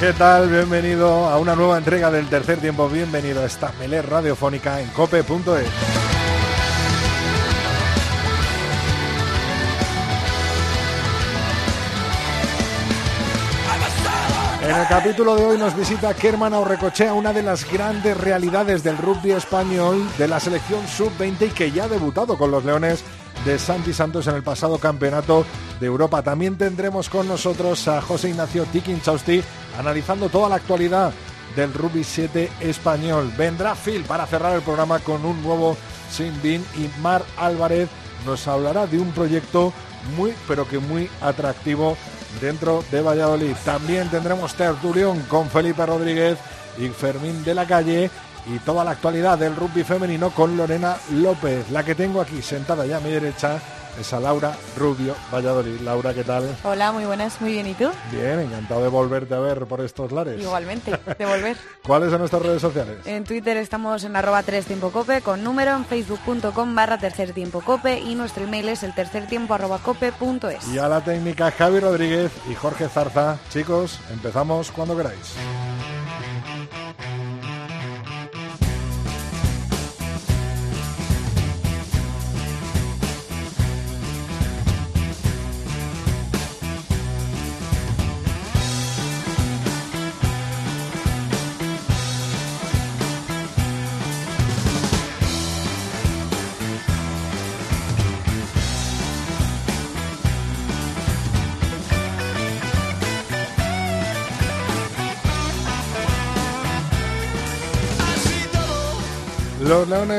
¿Qué tal? Bienvenido a una nueva entrega del tercer tiempo. Bienvenido a esta melé radiofónica en cope.es. En el capítulo de hoy nos visita Kerman Aurrecochea, una de las grandes realidades del rugby español de la selección sub-20 y que ya ha debutado con los Leones de Santi Santos en el pasado campeonato de Europa. También tendremos con nosotros a José Ignacio Tikin Chausti analizando toda la actualidad del rugby 7 español. Vendrá Phil para cerrar el programa con un nuevo Sin Bin y Mar Álvarez nos hablará de un proyecto muy pero que muy atractivo dentro de Valladolid. También tendremos tertulión con Felipe Rodríguez y Fermín de la Calle y toda la actualidad del rugby femenino con Lorena López. La que tengo aquí sentada ya a mi derecha es a Laura Rubio Valladolid. Laura, ¿qué tal? Hola, muy buenas, muy bien. ¿Y tú? Bien, encantado de volverte a ver por estos lares. Igualmente, de volver. ¿Cuáles son nuestras redes sociales? En Twitter estamos en arroba 3 tiempo cope con número en facebook.com barra tercer tiempo cope y nuestro email es el tercer tiempo arroba cope punto es. Y a la técnica Javi Rodríguez y Jorge Zarza. Chicos, empezamos cuando queráis.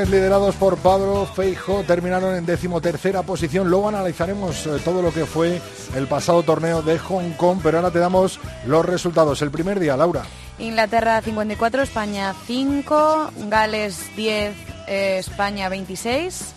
Liderados por Pablo Feijo terminaron en decimotercera posición. Luego analizaremos eh, todo lo que fue el pasado torneo de Hong Kong, pero ahora te damos los resultados. El primer día, Laura. Inglaterra 54, España 5, Gales 10, eh, España 26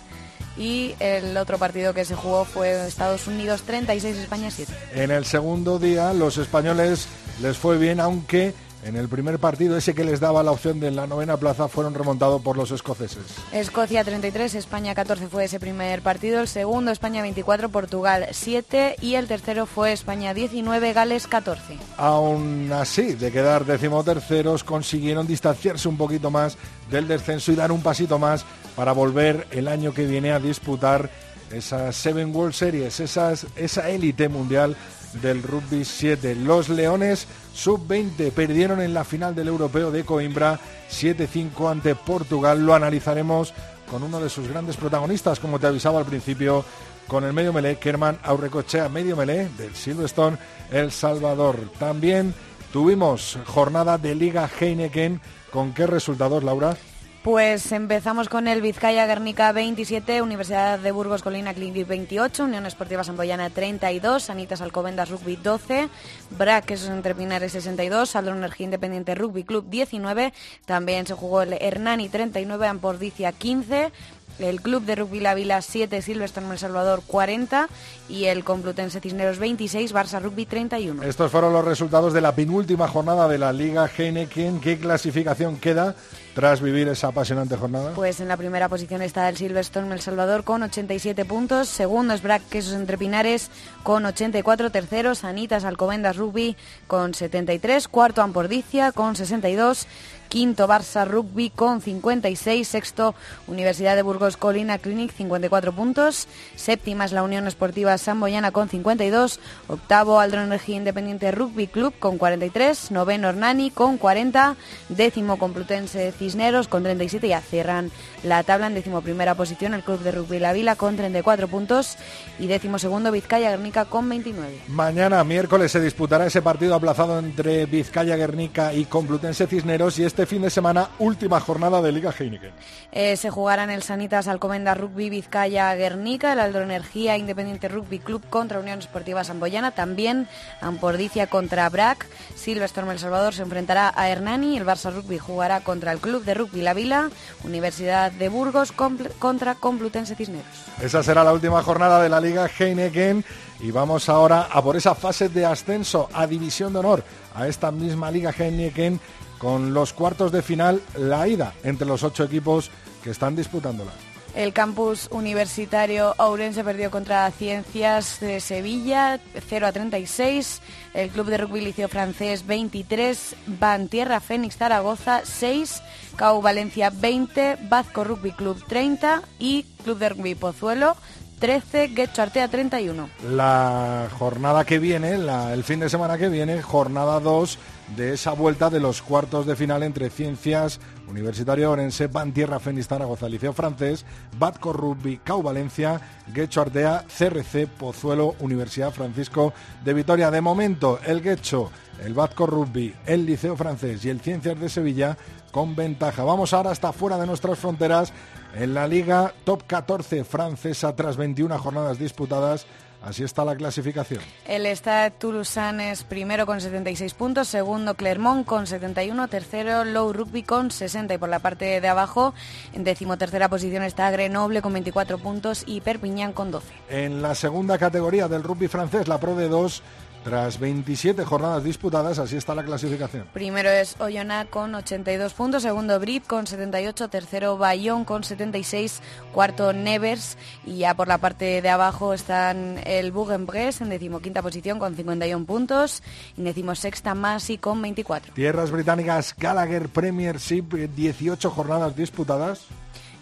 y el otro partido que se jugó fue Estados Unidos 36, España 7. En el segundo día los españoles les fue bien, aunque en el primer partido, ese que les daba la opción de la novena plaza, fueron remontados por los escoceses. Escocia 33, España 14 fue ese primer partido. El segundo, España 24, Portugal 7. Y el tercero fue España 19, Gales 14. Aún así, de quedar decimoterceros, consiguieron distanciarse un poquito más del descenso y dar un pasito más para volver el año que viene a disputar esas Seven World Series, esas, esa élite mundial del rugby 7. Los Leones sub-20 perdieron en la final del europeo de Coimbra 7-5 ante Portugal. Lo analizaremos con uno de sus grandes protagonistas, como te avisaba al principio, con el medio melé, Kerman Aurrecochea, medio melé del Silverstone, El Salvador. También tuvimos jornada de Liga Heineken. ¿Con qué resultados, Laura? Pues empezamos con el Vizcaya Guernica 27, Universidad de Burgos Colina Clinic 28, Unión Esportiva Samboyana 32, Sanitas Alcobendas Rugby 12, BRAC esos entre Pinares 62, Saldrón Energía Independiente Rugby Club 19, también se jugó el Hernani 39, Ampordicia 15, el Club de Rugby La Vila 7, Silverstone El Salvador 40 y el Complutense Cisneros 26, Barça Rugby 31. Estos fueron los resultados de la penúltima jornada de la Liga Heineken. ¿Qué clasificación queda tras vivir esa apasionante jornada? Pues en la primera posición está el Silverstone El Salvador con 87 puntos, segundo es Brac Quesos Entre Pinares con 84, tercero Sanitas Alcobendas Rugby con 73, cuarto Ampordicia con 62, quinto Barça Rugby con 56, sexto Universidad de Burgos Colina Clinic 54 puntos, séptima es la Unión Esportiva Samboyana con 52, octavo Aldro Energía Independiente Rugby Club con 43, noveno Hernani con 40, décimo Complutense Cisneros con 37 y cierran la tabla en décimo primera posición el Club de Rugby La Vila con 34 puntos y décimo segundo Vizcaya Guernica con 29. Mañana miércoles se disputará ese partido aplazado entre Vizcaya Guernica y Complutense Cisneros y este este fin de semana, última jornada de Liga Heineken. Eh, se jugarán el Sanitas Alcomenda Rugby Vizcaya Guernica, el Aldro Energía Independiente Rugby Club contra Unión Esportiva Samboyana, también Ampordicia contra BRAC, Silvestre El Salvador se enfrentará a Hernani, el Barça Rugby jugará contra el Club de Rugby La Vila, Universidad de Burgos contra Complutense Cisneros. Esa será la última jornada de la Liga Heineken. Y vamos ahora a por esa fase de ascenso a División de Honor, a esta misma Liga Heineken con los cuartos de final, la ida entre los ocho equipos que están disputándola. El campus universitario Ourense perdió contra Ciencias de Sevilla 0 a 36. El club de rugby liceo francés 23. Van Tierra Fénix Zaragoza 6. CAU Valencia 20. Vasco Rugby Club 30. Y Club de Rugby Pozuelo 13, Guecho Artea 31. La jornada que viene, el fin de semana que viene, jornada 2 de esa vuelta de los cuartos de final entre Ciencias, Universitario Orense, Van Tierra Fénix Zaragoza, Liceo Francés, Batco Rugby, Cau Valencia, Guecho Artea, CRC, Pozuelo, Universidad Francisco de Vitoria. De momento, el Guecho, el Batco Rugby, el Liceo Francés y el Ciencias de Sevilla con ventaja. Vamos ahora hasta fuera de nuestras fronteras en la Liga Top 14 francesa tras 21 jornadas disputadas. Así está la clasificación. El Stade Toulousain es primero con 76 puntos, segundo Clermont con 71, tercero Low Rugby con 60 y por la parte de abajo en decimotercera posición está Grenoble con 24 puntos y Perpignan con 12. En la segunda categoría del rugby francés, la Pro de 2 tras 27 jornadas disputadas, así está la clasificación. Primero es Oyonnax con 82 puntos, segundo Brit con 78, tercero Bayón con 76, cuarto Nevers y ya por la parte de abajo están el Bourg-en-Bresse en decimoquinta posición con 51 puntos y decimosexta Masi con 24. Tierras británicas Gallagher Premiership, 18 jornadas disputadas.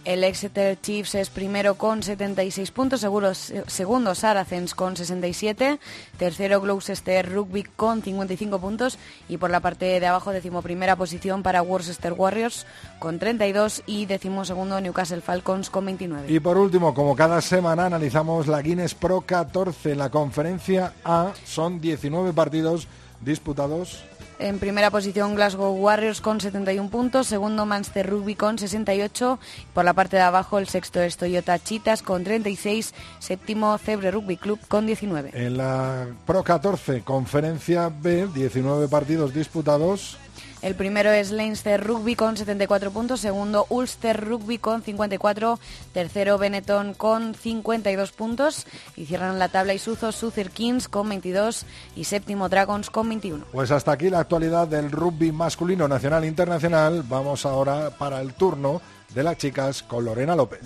El Exeter Chiefs es primero con 76 puntos, segundo Saracens con 67, tercero Gloucester Rugby con 55 puntos y por la parte de abajo primera posición para Worcester Warriors con 32 y segundo Newcastle Falcons con 29. Y por último, como cada semana analizamos la Guinness Pro 14 en la conferencia A, son 19 partidos disputados en primera posición Glasgow Warriors con 71 puntos, segundo Manchester Rugby con 68, por la parte de abajo el sexto es Toyota Chitas con 36, séptimo Cebre Rugby Club con 19. En la Pro 14, conferencia B, 19 partidos disputados. El primero es Leinster Rugby con 74 puntos, segundo Ulster Rugby con 54, tercero Benetton con 52 puntos y cierran la tabla Isuzo Suther Kings con 22 y séptimo Dragons con 21. Pues hasta aquí la actualidad del rugby masculino nacional e internacional. Vamos ahora para el turno de las chicas con Lorena López.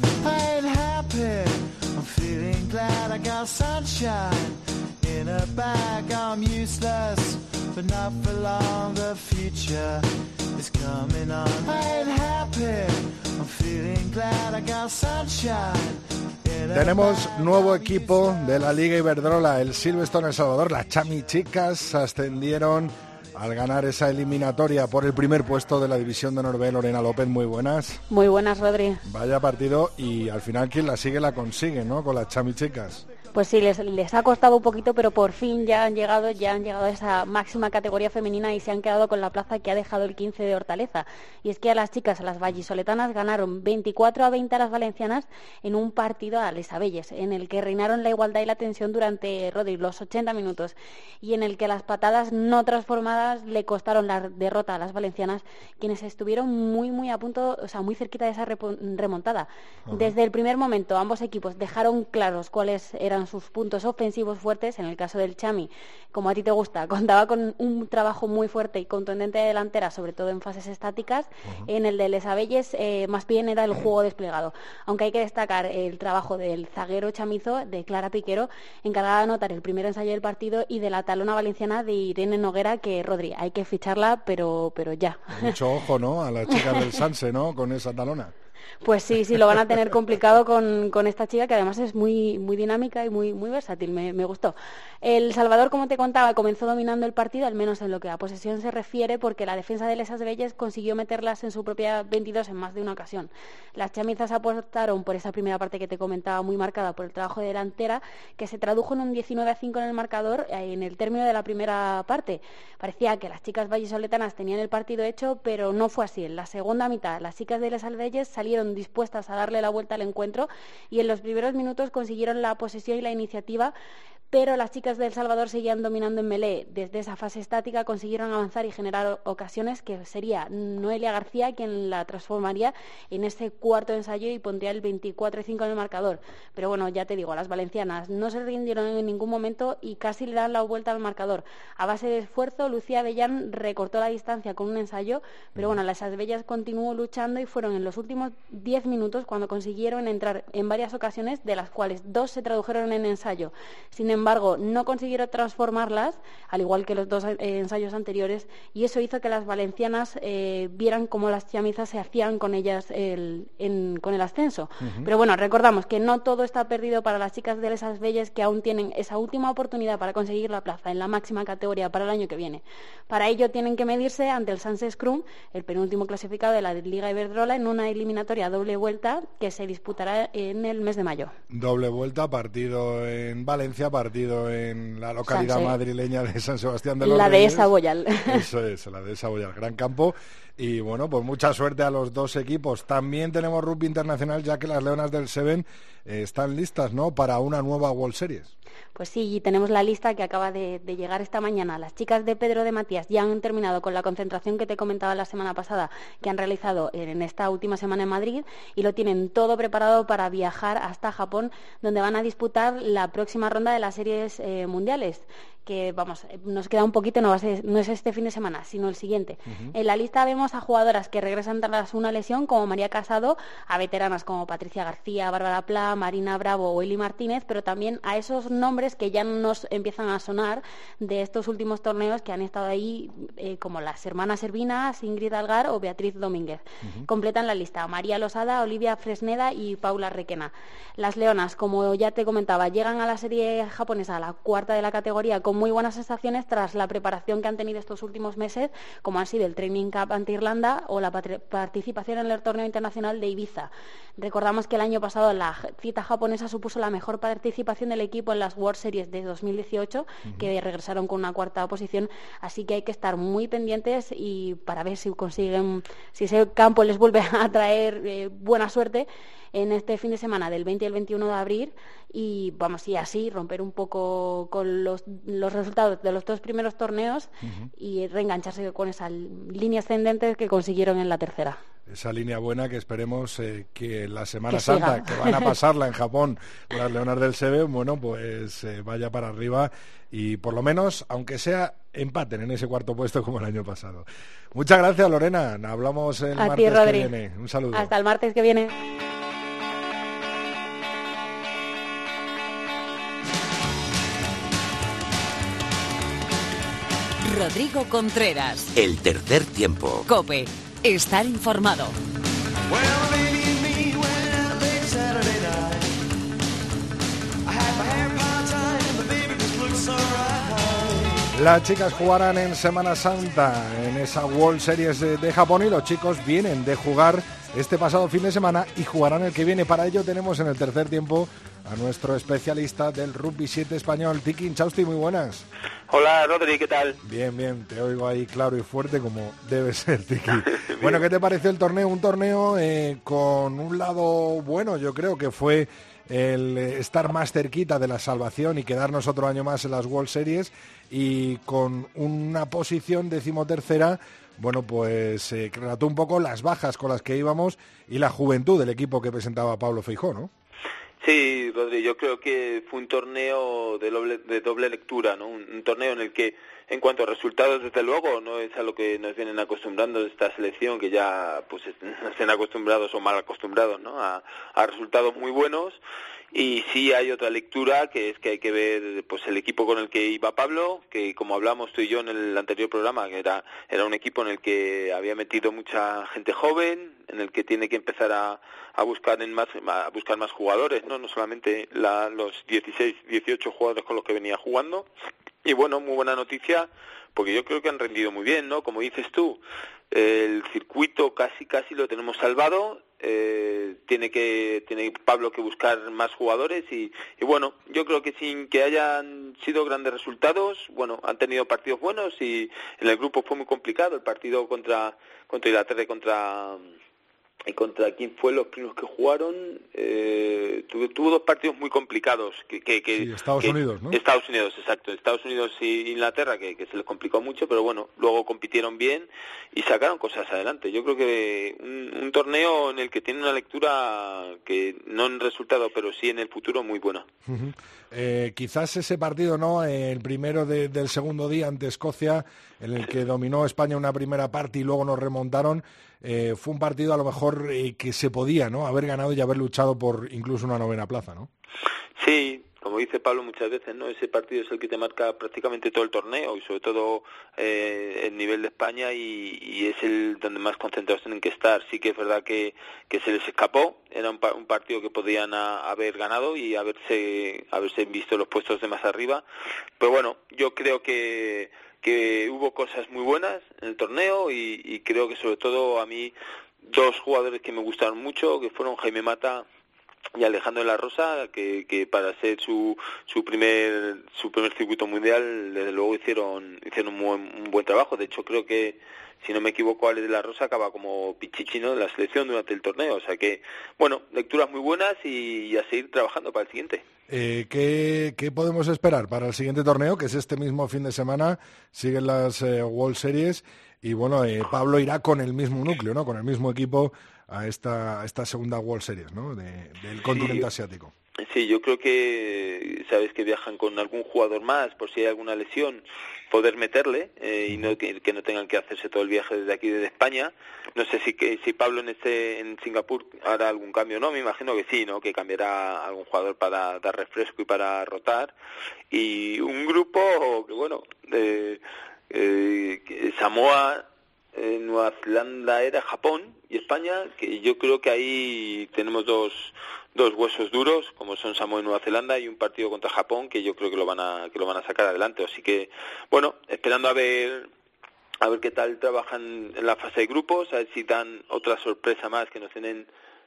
Tenemos nuevo equipo de la Liga Iberdrola, el Silverstone El Salvador. Las Chami Chicas ascendieron al ganar esa eliminatoria por el primer puesto de la división de Noruega, Lorena López, muy buenas. Muy buenas, Rodri. Vaya partido y al final quien la sigue la consigue, ¿no? Con las Chami Chicas. Pues sí, les, les, ha costado un poquito, pero por fin ya han llegado, ya han llegado a esa máxima categoría femenina y se han quedado con la plaza que ha dejado el 15 de Hortaleza. Y es que a las chicas, a las vallisoletanas, ganaron 24 a 20 a las valencianas en un partido a Les Abelles, en el que reinaron la igualdad y la tensión durante Rodri, los 80 minutos, y en el que las patadas no transformadas le costaron la derrota a las valencianas, quienes estuvieron muy, muy a punto, o sea, muy cerquita de esa remontada. Desde el primer momento, ambos equipos dejaron claros cuáles eran sus puntos ofensivos fuertes, en el caso del Chami, como a ti te gusta, contaba con un trabajo muy fuerte y contundente de delantera, sobre todo en fases estáticas. En el de Les Abelles, eh, más bien era el juego desplegado. Aunque hay que destacar el trabajo del zaguero chamizo, de Clara Piquero, encargada de anotar el primer ensayo del partido, y de la talona valenciana de Irene Noguera, que Rodri, hay que ficharla, pero, pero ya. Mucho ojo, ¿no? A la chica del Sanse, ¿no? Con esa talona. Pues sí, sí, lo van a tener complicado con, con esta chica que además es muy, muy dinámica y muy, muy versátil, me, me, gustó. El Salvador, como te contaba, comenzó dominando el partido, al menos en lo que a posesión se refiere, porque la defensa de Lesas Belles consiguió meterlas en su propia 22 en más de una ocasión. Las chamizas apostaron por esa primera parte que te comentaba, muy marcada por el trabajo de delantera, que se tradujo en un 19 a 5 en el marcador eh, en el término de la primera parte. Parecía que las chicas vallisoletanas tenían el partido hecho, pero no fue así. En la segunda mitad, las chicas de Les Albelles salieron dispuestas a darle la vuelta al encuentro y en los primeros minutos consiguieron la posesión y la iniciativa, pero las chicas de El Salvador seguían dominando en Melé. Desde esa fase estática consiguieron avanzar y generar ocasiones que sería Noelia García quien la transformaría en ese cuarto ensayo y pondría el 24-5 en el marcador. Pero bueno, ya te digo, las valencianas no se rindieron en ningún momento y casi le dan la vuelta al marcador. A base de esfuerzo, Lucía Bellán recortó la distancia con un ensayo, pero bueno, las Bellas continuó luchando y fueron en los últimos 10 minutos cuando consiguieron entrar en varias ocasiones, de las cuales dos se tradujeron en ensayo. Sin embargo, no consiguieron transformarlas, al igual que los dos eh, ensayos anteriores, y eso hizo que las valencianas eh, vieran cómo las chamizas se hacían con ellas con el ascenso. Pero bueno, recordamos que no todo está perdido para las chicas de esas bellas que aún tienen esa última oportunidad para conseguir la plaza en la máxima categoría para el año que viene. Para ello tienen que medirse ante el Sanse Scrum, el penúltimo clasificado de la Liga Iberdrola, en una eliminatoria doble vuelta que se disputará en el mes de mayo. Doble vuelta, partido en Valencia, partido en la localidad madrileña de San Sebastián de los La de esa Boyal. Eso es, la de esa Boyal, gran campo. Y bueno, pues mucha suerte a los dos equipos. También tenemos rugby internacional, ya que las Leonas del Seven eh, están listas, ¿no?, para una nueva World Series. Pues sí, tenemos la lista que acaba de, llegar esta mañana. Las chicas de Pedro de Matías ya han terminado con la concentración que te comentaba la semana pasada, que han realizado en esta última semana en Madrid, y lo tienen todo preparado para viajar hasta Japón, donde van a disputar la próxima ronda de las series eh, mundiales que vamos, nos queda un poquito, no, no es este fin de semana, sino el siguiente. En la lista vemos a jugadoras que regresan tras una lesión, como María Casado, a veteranas como Patricia García, Bárbara Pla, Marina Bravo o Eli Martínez, pero también a esos nombres que ya nos empiezan a sonar de estos últimos torneos que han estado ahí, eh, como las hermanas Servinas, Ingrid Algar o Beatriz Domínguez. Completan la lista María Losada, Olivia Fresneda y Paula Requena. Las Leonas, como ya te comentaba, llegan a la serie japonesa, a la cuarta de la categoría, muy buenas sensaciones tras la preparación que han tenido estos últimos meses, como han sido el Training Cup ante Irlanda o la participación en el torneo internacional de Ibiza. Recordamos que el año pasado la cita japonesa supuso la mejor participación del equipo en las World Series de 2018, que regresaron con una cuarta posición, así que hay que estar muy pendientes y para ver si consiguen, si ese campo les vuelve a traer eh, buena suerte en este fin de semana del 20 al 21 de abril y vamos y así romper un poco con los, los resultados de los dos primeros torneos y reengancharse con esa línea ascendente que consiguieron en la tercera esa línea buena que esperemos eh, que la Semana Santa, que van a pasarla en Japón las Leonas del Sebe, bueno, pues eh, vaya para arriba y por lo menos, aunque sea, empaten en ese cuarto puesto como el año pasado. Muchas gracias, Lorena. Hablamos el martes que viene. Un saludo. Hasta el martes que viene. Rodrigo Contreras. El tercer tiempo. Cope. Estar informado. Las chicas jugarán en Semana Santa en esa World Series de, Japón y los chicos vienen de jugar este pasado fin de semana y jugarán el que viene. Para ello tenemos en el tercer tiempo a nuestro especialista del rugby 7 español, Tiki Chausti, muy buenas. Hola Rodri, ¿qué tal? Bien, bien, te oigo ahí claro y fuerte como debe ser, Tiki. bueno, ¿qué te pareció el torneo? Un torneo eh, con un lado bueno, yo creo que fue el eh, estar más cerquita de la salvación y quedarnos otro año más en las World Series y con una posición decimotercera bueno, pues eh, relató un poco las bajas con las que íbamos y la juventud del equipo que presentaba Pablo Feijó, ¿no? Sí, Rodri, yo creo que fue un torneo de doble, de doble lectura, ¿no? Un, torneo en el que, en cuanto a resultados, desde luego, no es a lo que nos vienen acostumbrando esta selección, que ya pues estén acostumbrados o mal acostumbrados, ¿no? A, a resultados muy buenos Y sí hay otra lectura que es que hay que ver pues el equipo con el que iba Pablo, que como hablamos tú y yo en el anterior programa, que era, era un equipo en el que había metido mucha gente joven, en el que tiene que empezar a, a buscar en más a buscar más jugadores, no no solamente la, los 16, 18 jugadores con los que venía jugando. Y bueno, muy buena noticia porque yo creo que han rendido muy bien, ¿no? Como dices tú, el circuito casi casi lo tenemos salvado eh, tiene que tiene Pablo que buscar más jugadores y, y, bueno yo creo que sin que hayan sido grandes resultados bueno han tenido partidos buenos y en el grupo fue muy complicado el partido contra contra Inglaterra contra y contra quién fue los primeros que jugaron eh, tuvo, dos partidos muy complicados que, que, sí, Estados Unidos ¿no? Estados Unidos exacto. Estados Unidos y Inglaterra que, que, se les complicó mucho pero bueno luego compitieron bien y sacaron cosas adelante. Yo creo que un, un torneo en el que tiene una lectura que no en resultado pero sí en el futuro muy buena. Uh -huh. eh, quizás ese partido no el primero de, del segundo día ante Escocia en el que dominó España una primera parte y luego nos remontaron eh, fue un partido a lo mejor eh, que se podía no haber ganado y haber luchado por incluso una novena plaza, ¿no? Sí, como dice Pablo muchas veces, no ese partido es el que te marca prácticamente todo el torneo y sobre todo eh, el nivel de España y, es el donde más concentrados tienen que estar. Sí que es verdad que, que se les escapó, era un, un partido que podían a, haber ganado y haberse haberse visto los puestos de más arriba, pero bueno, yo creo que que hubo cosas muy buenas en el torneo y, y creo que sobre todo a mí dos jugadores que me gustaron mucho, que fueron Jaime Mata y Alejandro de la Rosa que, que para ser su, su primer su primer circuito mundial desde luego hicieron hicieron un buen, un buen trabajo. De hecho creo que si no me equivoco Ale de la Rosa acaba como pichichino de la selección durante el torneo. O sea que bueno lecturas muy buenas y, y a seguir trabajando para el siguiente eh, ¿qué, ¿qué, podemos esperar para el siguiente torneo que es este mismo fin de semana siguen las eh, World Series y bueno eh, Pablo irá con el mismo núcleo no con el mismo equipo a esta, a esta segunda World Series ¿no? De, del continente sí, asiático. Sí, yo creo que sabes que viajan con algún jugador más por si hay alguna lesión, poder meterle eh, y no que, que, no tengan que hacerse todo el viaje desde aquí desde España. No sé si que si Pablo en este en Singapur hará algún cambio, no, me imagino que sí, no, que cambiará algún jugador para dar refresco y para rotar. Y un grupo que bueno, eh, eh, Samoa eh, Nueva Zelanda era Japón y España, que yo creo que ahí tenemos dos, dos huesos duros, como son Samoa y Nueva Zelanda, y un partido contra Japón que yo creo que lo van a, que lo van a sacar adelante. Así que, bueno, esperando a ver a ver qué tal trabajan en la fase de grupos, a ver si dan otra sorpresa más que nos tienen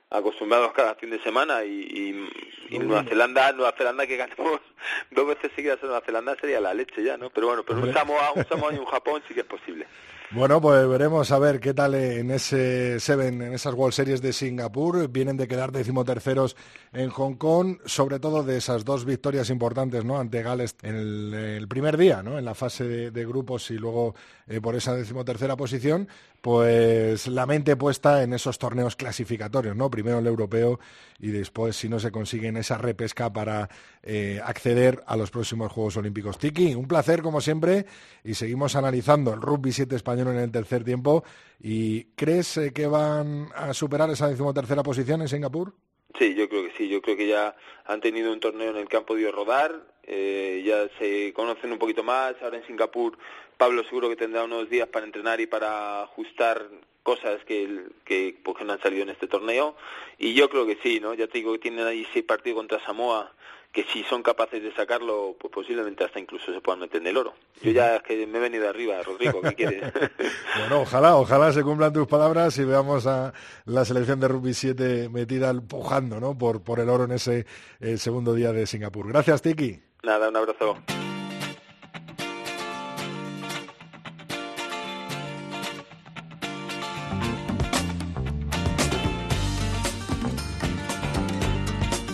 acostumbrados cada fin de semana y, y, y Nueva Zelanda, Nueva Zelanda que ganemos dos veces seguidas en Nueva Zelanda sería la leche ya, ¿no? Pero bueno, pero un Samoa, un Samoa y un Japón sí que es posible. Bueno, pues veremos a ver qué tal en ese Seven, en esas World Series de Singapur. Vienen de quedar decimoterceros en Hong Kong, sobre todo de esas dos victorias importantes, ¿no? Ante Gales en el, primer día, ¿no? En la fase de grupos y luego eh, por esa decimotercera posición, pues la mente puesta en esos torneos clasificatorios, ¿no? Primero el europeo y después si no se consigue en esa repesca para eh, acceder a los próximos Juegos Olímpicos. Tiki, un placer como siempre y seguimos analizando el rugby 7 español en el tercer tiempo. ¿Y crees eh, que van a superar esa decimotercera posición en Singapur? Sí, yo creo que sí. Yo creo que ya han tenido un torneo en el que han podido rodar, eh, ya se conocen un poquito más. Ahora en Singapur, Pablo seguro que tendrá unos días para entrenar y para ajustar cosas que, que, pues, que no han salido en este torneo. Y yo creo que sí, ¿no? Ya te digo que tienen ahí seis partidos contra Samoa que si son capaces de sacarlo, pues posiblemente hasta incluso se puedan meter en el oro. Yo ya es que me he venido arriba, Rodrigo, ¿qué quieres? bueno, ojalá, ojalá se cumplan tus palabras y veamos a la selección de rugby 7 metida empujando, ¿no? Por, por el oro en ese eh, segundo día de Singapur. Gracias, Tiki. Nada, un abrazo.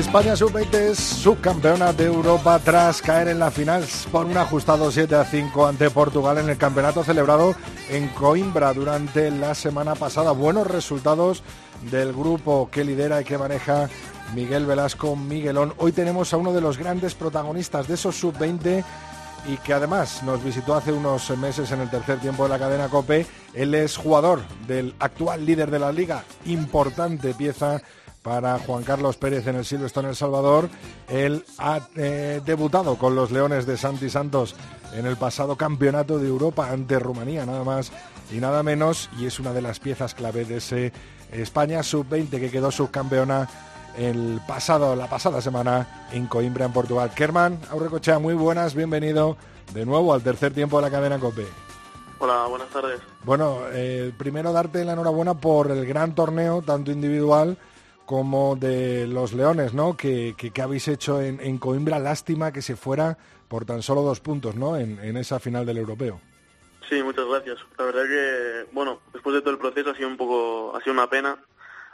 España sub-20 es subcampeona de Europa tras caer en la final por un ajustado 7 a 5 ante Portugal en el campeonato celebrado en Coimbra durante la semana pasada. Buenos resultados del grupo que lidera y que maneja Miguel Velasco Miguelón. Hoy tenemos a uno de los grandes protagonistas de esos sub-20 y que además nos visitó hace unos meses en el tercer tiempo de la cadena Cope. Él es jugador del actual líder de la liga, importante pieza para Juan Carlos Pérez en el Silverstone El Salvador. Él ha eh, debutado con los Leones de Santi Santos en el pasado campeonato de Europa ante Rumanía, nada más y nada menos, y es una de las piezas clave de ese España sub-20 que quedó subcampeona el pasado, la pasada semana en Coimbra, en Portugal. Kerman, Aurrecochea, muy buenas, bienvenido de nuevo al tercer tiempo de la cadena COPE. Hola, buenas tardes. Bueno, eh, primero darte la enhorabuena por el gran torneo, tanto individual como de los Leones, ¿no? Que, que, habéis hecho en, Coimbra. Lástima que se fuera por tan solo dos puntos, ¿no? En, esa final del europeo. Sí, muchas gracias. La verdad que, bueno, después de todo el proceso ha sido un poco, ha sido una pena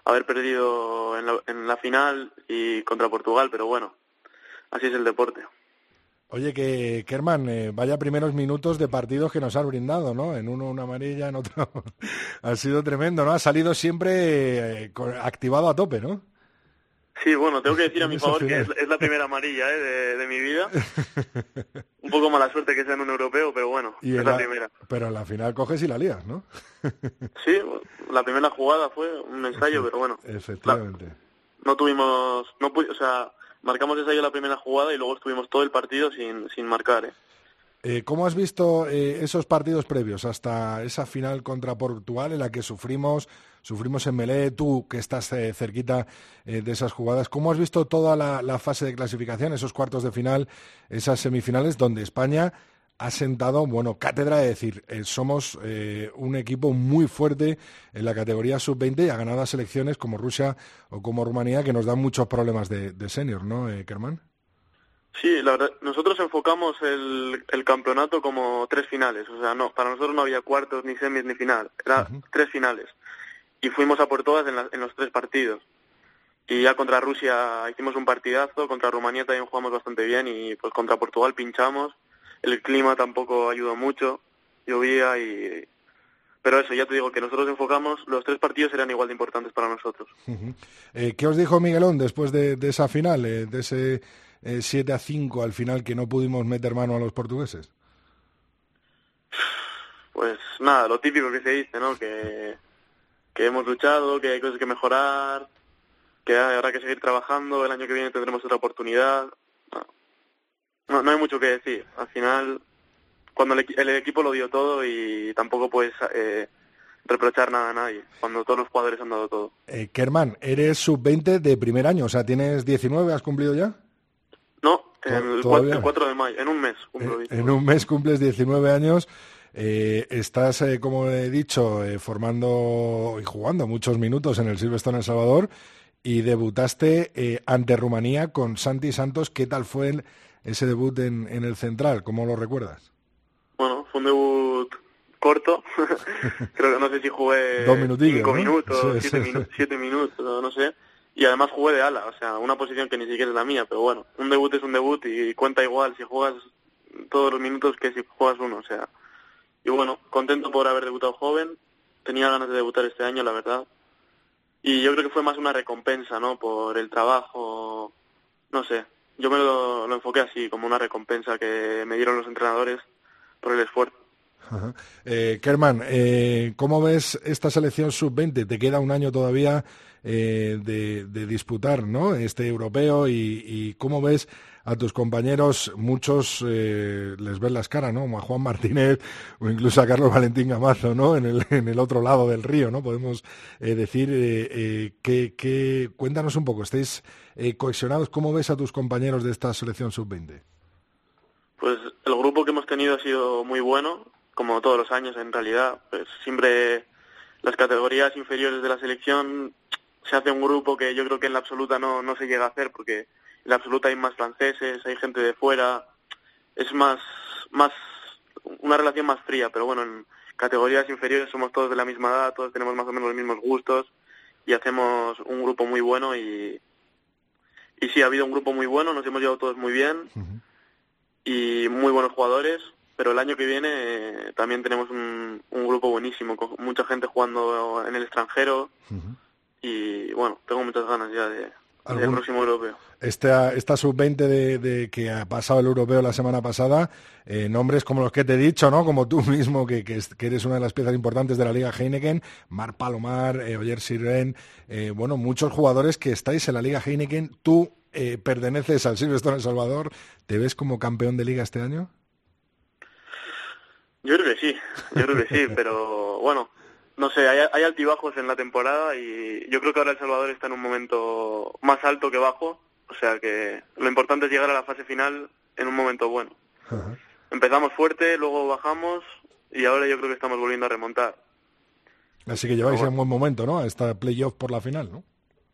haber perdido en la, en la final y contra Portugal, pero bueno, así es el deporte. Oye, que Kerman, eh, vaya primeros minutos de partidos que nos has brindado, ¿no? En uno una amarilla, en otro ha sido tremendo, ¿no? Ha salido siempre eh, activado a tope, ¿no? Sí, bueno, tengo que decir a mi favor que es, la primera amarilla ¿eh? de, mi vida. Un poco mala suerte que sea en un europeo, pero bueno, es la, primera. Pero en la final coges y la lías, ¿no? sí, la primera jugada fue un ensayo, pero bueno. Efectivamente. no tuvimos, no o sea, marcamos esa la primera jugada y luego estuvimos todo el partido sin, sin marcar. ¿eh? Eh, ¿Cómo has visto eh, esos partidos previos hasta esa final contra Portugal en la que sufrimos, sufrimos en Melé, tú que estás cerquita de esas jugadas? ¿Cómo has visto toda la, fase de clasificación, esos cuartos de final, esas semifinales donde España ha sentado, bueno, cátedra de decir, eh, somos eh, un equipo muy fuerte en la categoría sub-20 y ha ganado a selecciones como Rusia o como Rumanía que nos dan muchos problemas de, de senior, ¿no, eh, Kerman? Sí, la verdad, nosotros enfocamos el, el, campeonato como tres finales, o sea, no, para nosotros no había cuartos, ni semis, ni final, eran tres finales. Y fuimos a por todas en, en los tres partidos. Y ya contra Rusia hicimos un partidazo, contra Rumanía también jugamos bastante bien y pues contra Portugal pinchamos el clima tampoco ayudó mucho, llovía y... Pero eso, ya te digo que nosotros enfocamos, los tres partidos eran igual de importantes para nosotros. Eh, ¿Qué os dijo Miguelón después de, esa final, eh, de ese 7 eh, a 5 al final que no pudimos meter mano a los portugueses? Pues nada, lo típico que se dice, ¿no? Que, que hemos luchado, que hay cosas que mejorar, que habrá que seguir trabajando, el año que viene tendremos otra oportunidad. No, no hay mucho que decir. Al final, cuando el, equipo lo dio todo y tampoco puedes eh, reprochar nada a nadie, cuando todos los jugadores han dado todo. Eh, Kerman, eres sub-20 de primer año, o sea, ¿tienes 19? ¿Has cumplido ya? No, el, 4, de mayo, en un mes cumplo eh, En un mes cumples 19 años. Eh, estás, como he dicho, formando y jugando muchos minutos en el Silverstone El Salvador y debutaste ante Rumanía con Santi Santos. ¿Qué tal fue el, ese debut en, en el Central, ¿cómo lo recuerdas? Bueno, fue un debut corto, creo que no sé si jugué Dos cinco minutos, siete, minutos, no sé, y además jugué de ala, o sea, una posición que ni siquiera es la mía, pero bueno, un debut es un debut y cuenta igual si juegas todos los minutos que si juegas uno, o sea, y bueno, contento por haber debutado joven, tenía ganas de debutar este año, la verdad, y yo creo que fue más una recompensa, ¿no? Por el trabajo, no sé, yo me lo, enfoqué así, como una recompensa que me dieron los entrenadores por el esfuerzo. Eh, Kerman, eh, ¿cómo ves esta selección sub-20? Te queda un año todavía eh, de, disputar ¿no? este europeo y, cómo ves a tus compañeros, muchos eh, les ven las caras, ¿no? a Juan Martínez o incluso a Carlos Valentín Gamazo, ¿no? En el, en el otro lado del río, ¿no? Podemos decir que, que, cuéntanos un poco, ¿estáis cohesionados? ¿Cómo ves a tus compañeros de esta selección sub-20? Pues el grupo que hemos tenido ha sido muy bueno, como todos los años en realidad. Pues siempre las categorías inferiores de la selección se hace un grupo que yo creo que en la absoluta no, no se llega a hacer porque en la absoluta hay más franceses, hay gente de fuera, es más, más, una relación más fría, pero bueno, en categorías inferiores somos todos de la misma edad, todos tenemos más o menos los mismos gustos y hacemos un grupo muy bueno y, y sí, ha habido un grupo muy bueno, nos hemos llevado todos muy bien y muy buenos jugadores, pero el año que viene eh, también tenemos un, grupo buenísimo, con mucha gente jugando en el extranjero y bueno, tengo muchas ganas ya de, del próximo europeo. Esta, esta sub-20 de, que ha pasado el europeo la semana pasada, eh, nombres como los que te he dicho, ¿no? Como tú mismo, que, que, eres una de las piezas importantes de la Liga Heineken, Mar Palomar, eh, Oyer Sirren, eh, bueno, muchos jugadores que estáis en la Liga Heineken. Tú eh, perteneces al Silverstone El Salvador, ¿te ves como campeón de liga este año? Yo creo que sí, yo creo que sí, pero bueno, no sé, hay, hay, altibajos en la temporada y yo creo que ahora El Salvador está en un momento más alto que bajo, o sea que lo importante es llegar a la fase final en un momento bueno. Empezamos fuerte, luego bajamos y ahora yo creo que estamos volviendo a remontar. Así que lleváis en un buen momento, ¿no? Esta playoff por la final, ¿no?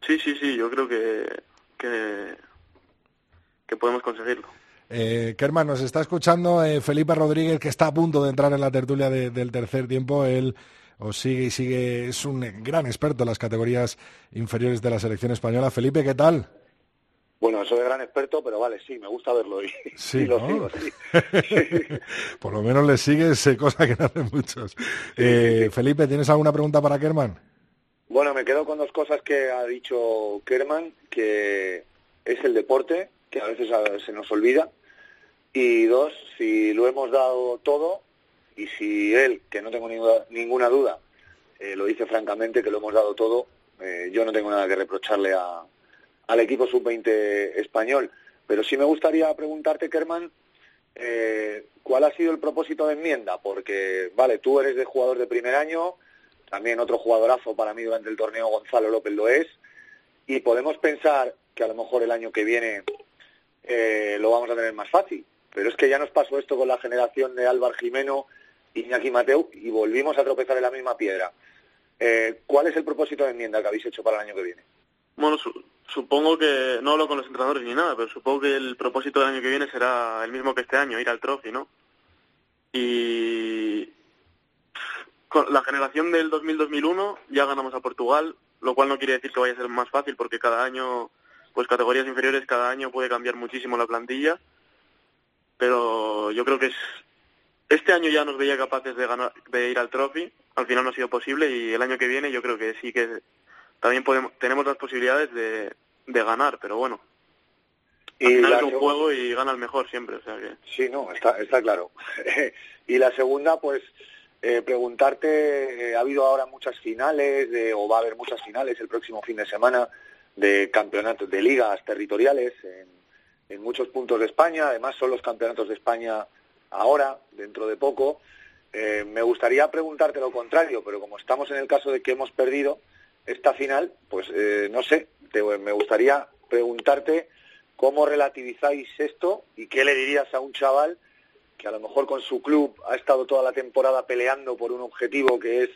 Sí, sí, sí, yo creo que, que, podemos conseguirlo. Eh, Kerman, nos está escuchando eh, Felipe Rodríguez, que está a punto de entrar en la tertulia del tercer tiempo. Él os sigue y sigue, es un gran experto en las categorías inferiores de la selección española. Felipe, ¿qué tal? Bueno, soy gran experto, pero vale, sí, me gusta verlo y, sí, lo sigo, sí. Por lo menos le sigues, eh, cosa que no hacen muchos. Eh, Felipe, ¿tienes alguna pregunta para Kerman? Bueno, me quedo con dos cosas que ha dicho Kerman, que es el deporte, que a veces se nos olvida, y dos, si lo hemos dado todo, y si él, que no tengo ninguna, ninguna duda, eh, lo dice francamente, que lo hemos dado todo, yo no tengo nada que reprocharle a, al equipo sub-20 español. Pero sí me gustaría preguntarte, Kerman, eh, ¿cuál ha sido el propósito de enmienda? Porque, vale, tú eres de jugador de primer año, también otro jugadorazo para mí durante el torneo, Gonzalo López lo es, y podemos pensar que a lo mejor el año que viene eh, lo vamos a tener más fácil. Pero es que ya nos pasó esto con la generación de Álvaro Jimeno, Iñaki Mateu, y volvimos a tropezar en la misma piedra. Eh, ¿Cuál es el propósito de enmienda que habéis hecho para el año que viene? Bueno, supongo que, no hablo con los entrenadores ni nada, pero supongo que el propósito del año que viene será el mismo que este año, ir al trophy, ¿no? Y con la generación del 2000-2001 ya ganamos a Portugal, lo cual no quiere decir que vaya a ser más fácil porque cada año, pues categorías inferiores, cada año puede cambiar muchísimo la plantilla, pero yo creo que es, este año ya nos veía capaces de, ganar, de ir al trophy, al final no ha sido posible y el año que viene yo creo que sí que también podemos, tenemos las posibilidades de, de ganar, pero bueno. Al y final es un juego y gana el mejor siempre, o sea que... Sí, no, está, está claro. y la segunda, pues, eh, preguntarte, eh, ha habido ahora muchas finales, de, o va a haber muchas finales el próximo fin de semana de campeonatos de ligas territoriales en, en muchos puntos de España, además son los campeonatos de España ahora, dentro de poco. Eh, me gustaría preguntarte lo contrario, pero como estamos en el caso de que hemos perdido, esta final, pues eh, no sé, me gustaría preguntarte cómo relativizáis esto y qué le dirías a un chaval que a lo mejor con su club ha estado toda la temporada peleando por un objetivo que es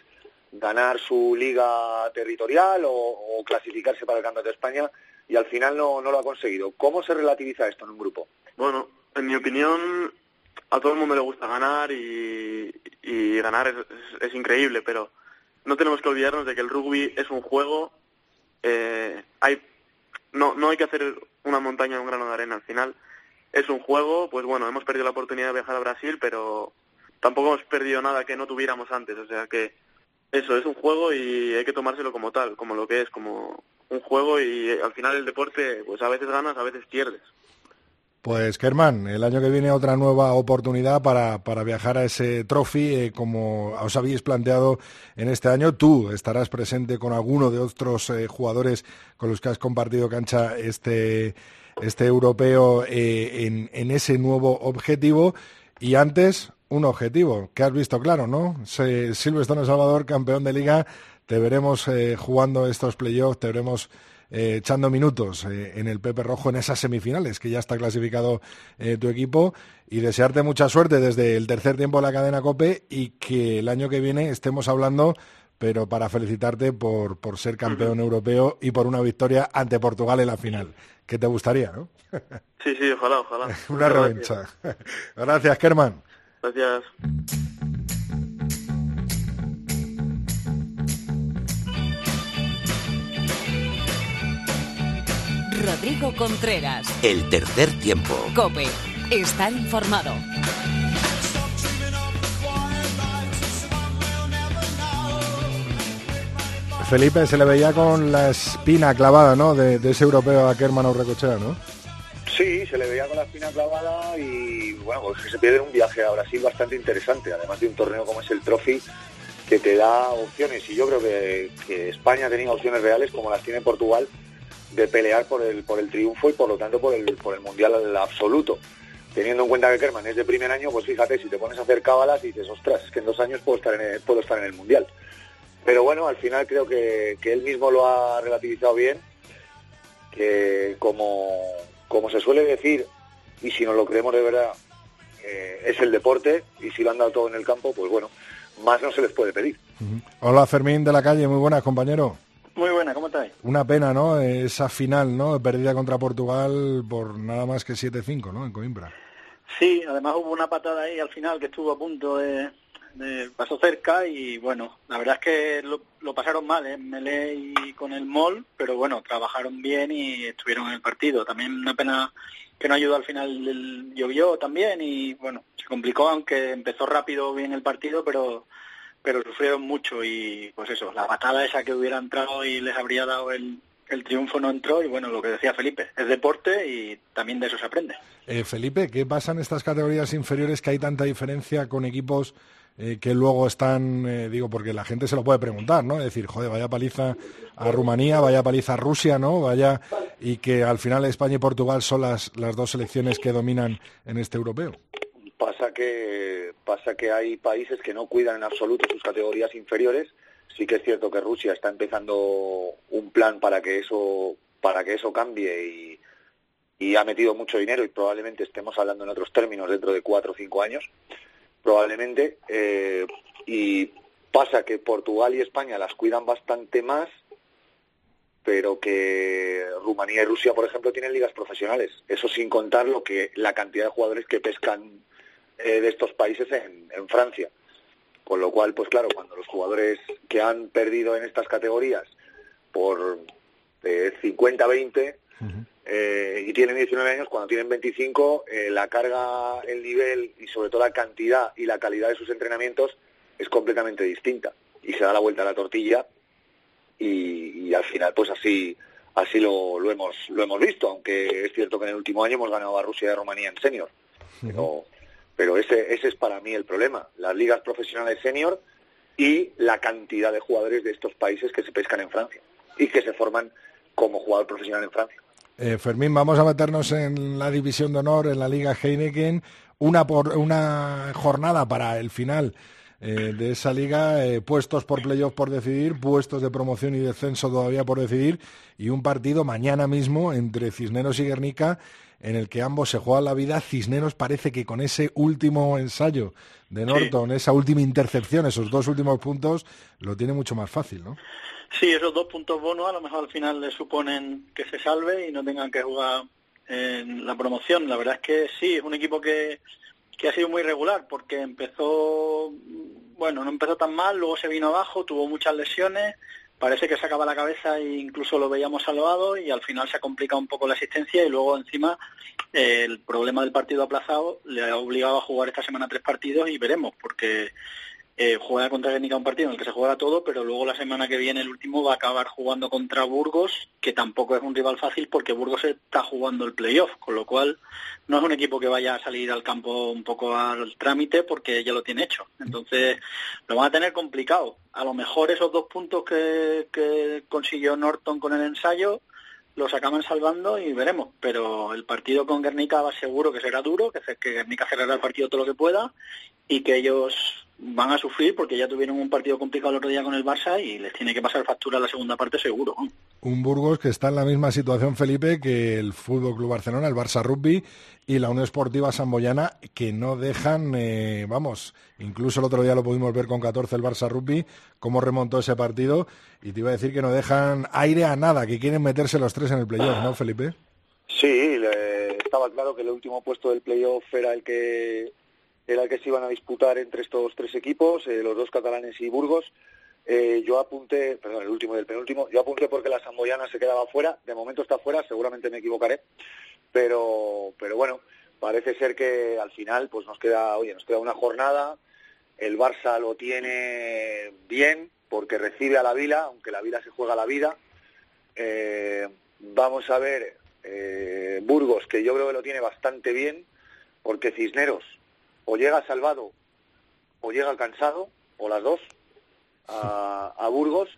ganar su liga territorial o, clasificarse para el Campeonato de España y al final no, no lo ha conseguido. ¿Cómo se relativiza esto en un grupo? Bueno, en mi opinión, a todo el mundo le gusta ganar y, ganar es increíble, pero no tenemos que olvidarnos de que el rugby es un juego. Eh, hay, no, no hay que hacer una montaña en un grano de arena al final. Es un juego, pues bueno, hemos perdido la oportunidad de viajar a Brasil, pero tampoco hemos perdido nada que no tuviéramos antes. O sea que eso es un juego y hay que tomárselo como tal, como lo que es, como un juego y al final el deporte, pues a veces ganas, a veces pierdes. Pues Kerman, el año que viene otra nueva oportunidad para, para viajar a ese trophy, eh, como os habéis planteado en este año. Tú estarás presente con alguno de otros eh, jugadores con los que has compartido cancha este, este europeo eh, en, en, ese nuevo objetivo. Y antes, un objetivo que has visto claro, ¿no? Silvestre Salvador, campeón de liga, te veremos jugando estos playoffs, te veremos eh, echando minutos eh, en el Pepe Rojo en esas semifinales, que ya está clasificado eh, tu equipo, y desearte mucha suerte desde el tercer tiempo de la cadena COPE y que el año que viene estemos hablando pero para felicitarte por, por ser campeón europeo y por una victoria ante Portugal en la final, que te gustaría, ¿no? Sí, sí, ojalá, ojalá. una revancha. Gracias, Kerman. Gracias. Rodrigo Contreras. El tercer tiempo. Cope. Estar informado. Felipe se le veía con la espina clavada, ¿no? De, ese europeo a Kerman Recochea, ¿no? Sí, se le veía con la espina clavada y bueno, pues se pierde un viaje a Brasil bastante interesante, además de un torneo como es el Trophy, que te da opciones y yo creo que, España tenía opciones reales como las tiene Portugal de pelear por el, por el triunfo y por lo tanto por el, por el Mundial absoluto. Teniendo en cuenta que Kerman es de primer año, pues fíjate, si te pones a hacer cábalas y dices, ostras, es que en dos años puedo estar en puedo estar en el Mundial. Pero bueno, al final creo que, él mismo lo ha relativizado bien, que como, como se suele decir, y si no lo creemos de verdad, eh, es el deporte, y si lo han dado todo en el campo, pues bueno, más no se les puede pedir. Hola Fermín de la calle, muy buenas compañero. Muy buena, ¿cómo estáis? Una pena, ¿no? Esa final, ¿no? Perdida contra Portugal por nada más que 7-5, ¿no? En Coimbra. Sí, además hubo una patada ahí al final que estuvo a punto de, pasó cerca y bueno, la verdad es que lo, pasaron mal, ¿eh? Melé y con el MOL, pero bueno, trabajaron bien y estuvieron en el partido. También una pena que no ayudó al final, el, llovió también y bueno, se complicó aunque empezó rápido bien el partido, pero pero sufrieron mucho y pues eso, la patada esa que hubiera entrado y les habría dado el, el triunfo no entró y bueno, lo que decía Felipe, es deporte y también de eso se aprende. Eh, Felipe, ¿qué pasa en estas categorías inferiores que hay tanta diferencia con equipos eh, que luego están, eh, digo, porque la gente se lo puede preguntar, ¿no? Es decir, joder, vaya paliza a Rumanía, vaya paliza a Rusia, ¿no? Vaya, y que al final España y Portugal son las, las dos selecciones que dominan en este europeo. Pasa que, pasa que hay países que no cuidan en absoluto sus categorías inferiores. Sí que es cierto que Rusia está empezando un plan para que eso, para que eso cambie y, y ha metido mucho dinero y probablemente estemos hablando en otros términos dentro de cuatro o cinco años probablemente, eh, y pasa que Portugal y España las cuidan bastante más, pero que Rumanía y Rusia, por ejemplo, tienen ligas profesionales. Eso sin contar lo que la cantidad de jugadores que pescan eh, de estos países en, Francia. Con lo cual, pues claro, cuando los jugadores que han perdido en estas categorías por 50-20 eh, eh, y tienen 19 años, cuando tienen 25, eh, la carga, el nivel y sobre todo la cantidad y la calidad de sus entrenamientos es completamente distinta. Y se da la vuelta a la tortilla y, al final pues así así lo, lo hemos lo hemos visto. Aunque es cierto que en el último año hemos ganado a Rusia y a Rumanía en senior pero, pero ese ese es para mí el problema. Las ligas profesionales senior y la cantidad de jugadores de estos países que se pescan en Francia y que se forman como jugador profesional en Francia. Eh, Fermín, vamos a meternos en la división de honor, en la Liga Heineken, una, por, una jornada para el final eh, de esa liga, eh, puestos por playoff por decidir, puestos de promoción y descenso todavía por decidir, y un partido mañana mismo entre Cisneros y Guernica, en el que ambos se juegan la vida. Cisneros parece que con ese último ensayo de Norton, esa última intercepción, esos dos últimos puntos, lo tiene mucho más fácil, ¿no? Sí, esos dos puntos bonos a lo mejor al final le suponen que se salve y no tengan que jugar en la promoción. La verdad es que sí, es un equipo que, que ha sido muy regular porque empezó, bueno, no empezó tan mal, luego se vino abajo, tuvo muchas lesiones, parece que sacaba la cabeza e incluso lo veíamos salvado y al final se ha complicado un poco la asistencia y luego encima eh, el problema del partido aplazado le ha obligado a jugar esta semana tres partidos y veremos porque eh, juega contra Guernica un partido en el que se juega todo, pero luego la semana que viene el último va a acabar jugando contra Burgos, que tampoco es un rival fácil porque Burgos está jugando el playoff, con lo cual no es un equipo que vaya a salir al campo un poco al trámite porque ya lo tiene hecho. Entonces lo van a tener complicado. A lo mejor esos dos puntos que, que consiguió Norton con el ensayo los acaban salvando y veremos. Pero el partido con Guernica va seguro que será duro, que, que Guernica cerrará el partido todo lo que pueda y que ellos van a sufrir porque ya tuvieron un partido complicado el otro día con el Barça y les tiene que pasar factura la segunda parte seguro. Un Burgos que está en la misma situación, Felipe, que el Fútbol Club Barcelona, el Barça Rugby y la Unión Esportiva Samboyana, que no dejan, eh, vamos, incluso el otro día lo pudimos ver con 14 el Barça Rugby, cómo remontó ese partido, y te iba a decir que no dejan aire a nada, que quieren meterse los tres en el playoff, ¿no, Felipe? Sí, estaba claro que el último puesto del playoff era el que era el que se iban a disputar entre estos tres equipos, eh, los dos catalanes y Burgos. Eh, yo apunté, perdón, el último y el penúltimo, yo apunté porque la Samboyana se quedaba fuera, de momento está fuera, seguramente me equivocaré, pero, pero bueno, parece ser que al final pues nos queda, oye, nos queda una jornada, el Barça lo tiene bien porque recibe a la Vila, aunque la Vila se juega la vida. Eh, vamos a ver Burgos, que yo creo que lo tiene bastante bien, porque Cisneros o llega salvado o llega cansado, o las dos, a, Burgos,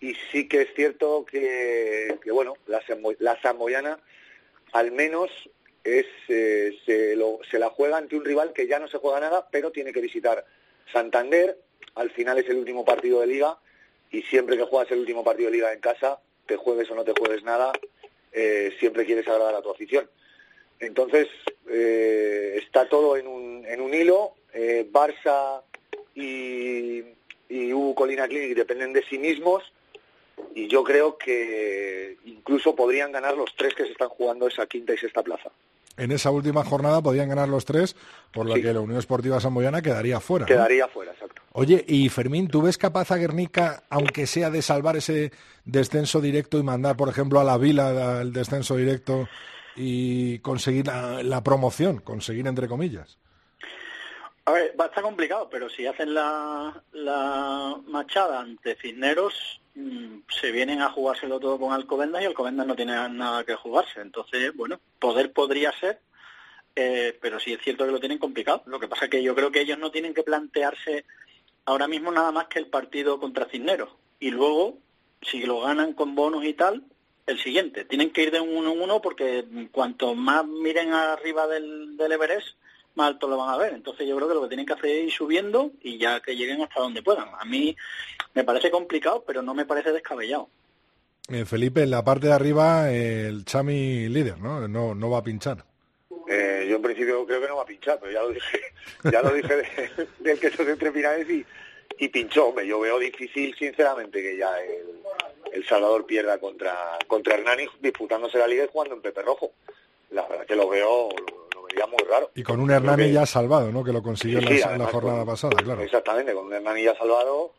y sí que es cierto que, bueno, la, la al menos es, eh, se, lo, se la juega ante un rival que ya no se juega nada, pero tiene que visitar Santander, al final es el último partido de liga, y siempre que juegas el último partido de liga en casa, te juegues o no te juegues nada, eh, siempre quieres agradar a tu afición. Entonces, eh, está todo en un, en un hilo. Eh, Barça y, y U Colina Clinic dependen de sí mismos y yo creo que incluso podrían ganar los tres que se están jugando esa quinta y sexta plaza. En esa última jornada podrían ganar los tres, por lo que la Unión Esportiva Samboyana quedaría fuera. Quedaría fuera, exacto. Oye, y Fermín, ¿tú ves capaz a Guernica, aunque sea de salvar ese descenso directo y mandar, por ejemplo, a la Vila el descenso directo y conseguir la, promoción, conseguir entre comillas? A ver, va a estar complicado, pero si hacen la, la machada ante Cisneros, mm, se vienen a jugárselo todo con Alcobendas y Alcobendas no tiene nada que jugarse. Entonces, bueno, poder podría ser, eh, pero sí es cierto que lo tienen complicado. Lo que pasa es que yo creo que ellos no tienen que plantearse ahora mismo nada más que el partido contra Cisneros. Y luego, si lo ganan con bonus y tal, el siguiente. Tienen que ir de un 1 en uno porque cuanto más miren arriba del, del Everest, más alto lo van a ver. Entonces yo creo que lo que tienen que hacer es ir subiendo y ya que lleguen hasta donde puedan. A mí me parece complicado, pero no me parece descabellado. Eh, Felipe, en la parte de arriba el Chami líder, ¿no? No, no va a pinchar. Eh, yo en principio creo que no va a pinchar, pero ya lo dije, ya lo dije del que esos entre finales y, y pinchó. Hombre, yo veo difícil, sinceramente, que ya el, el Salvador pierda contra, contra Hernani disputándose la liga y jugando en Pepe Rojo. La verdad que lo veo, lo, vería muy raro. Y con un Hernani ya salvado, ¿no? Que lo consiguió en, la, jornada pasada, claro. Exactamente, con un Hernani ya salvado,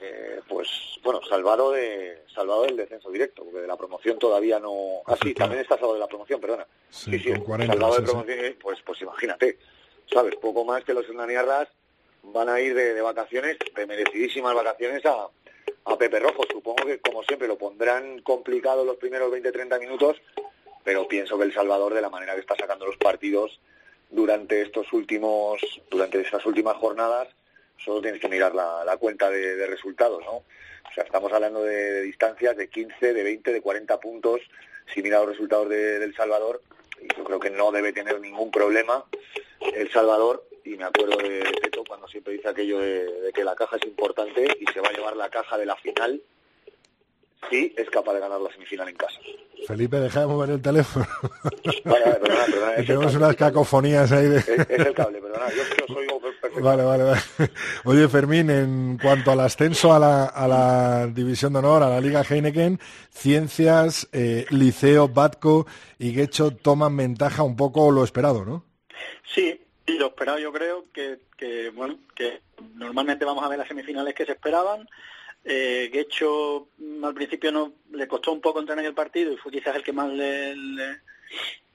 eh, pues bueno, salvado de salvado del descenso directo, porque de la promoción todavía no. Ah, sí, también está salvado de la promoción, perdona. Sí, sí, con 40, salvado de promoción, pues pues imagínate, sabes, poco más que los Hernaniarras van a ir de, de vacaciones, de merecidísimas vacaciones a, a Pepe Rojo. Supongo que, como siempre, lo pondrán complicado los primeros 20-30 minutos, pero pienso que El Salvador, de la manera que está sacando los partidos durante estos últimos, durante estas últimas jornadas, solo tienes que mirar la, cuenta de, resultados, ¿no? O sea, estamos hablando de, distancias de 15, de 20, de 40 puntos. Si mira los resultados de, El Salvador, y yo creo que no debe tener ningún problema El Salvador y me acuerdo de, Peto cuando siempre dice aquello de, que la caja es importante y se va a llevar la caja de la final si es capaz de ganar la semifinal en casa. Felipe, deja de mover el teléfono. Vale, vale, perdona, perdona, tenemos unas cacofonías ahí de... Es, el cable, perdona, yo, yo soy perfecto. Vale, vale, vale. Oye, Fermín, en cuanto al ascenso a la, a la División de Honor, a la Liga Heineken, Ciencias, eh, Liceo, Batco y Guecho toman ventaja un poco lo esperado, ¿no? Sí, y lo esperado yo creo que, que, bueno, que normalmente vamos a ver las semifinales que se esperaban. Eh, Guecho mm, al principio no le costó un poco entrar en el partido y fue quizás el que más le,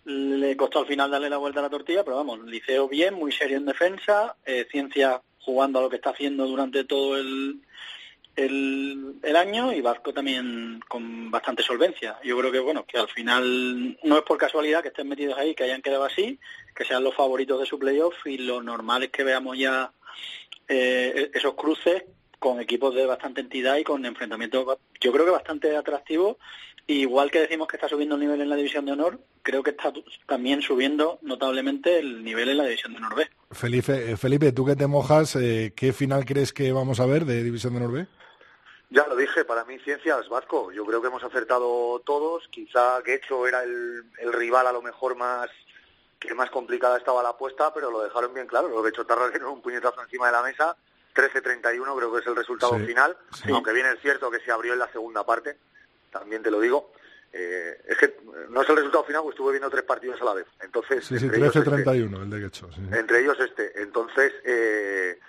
le, costó al final darle la vuelta a la tortilla, pero vamos, Liceo bien, muy serio en defensa, eh, Ciencia jugando a lo que está haciendo durante todo el, el, año y Vasco también con bastante solvencia. Yo creo que bueno, que al final no es por casualidad que estén metidos ahí, que hayan quedado así, que sean los favoritos de su playoff y lo normal es que veamos ya eh, esos cruces con equipos de bastante entidad y con enfrentamientos yo creo que bastante atractivos igual que decimos que está subiendo el nivel en la división de honor creo que está también subiendo notablemente el nivel en la división de honor Felipe, eh, Felipe tú que te mojas eh, ¿qué final crees que vamos a ver de división de honor? Ya lo dije, para mí Ciencias Vasco. Yo creo que hemos acertado todos. Quizá Guecho era el, el rival a lo mejor más que más complicada estaba la apuesta, pero lo dejaron bien claro. Lo de Chotarra dieron un puñetazo encima de la mesa. 13-31 creo que es el resultado final, aunque bien es cierto que se abrió en la segunda parte, también te lo digo. Eh, es que no es el resultado final, pues estuve viendo tres partidos a la vez. Entonces, sí, sí, 13-31 este, el de Guecho. Entre ellos este. Entonces, eh,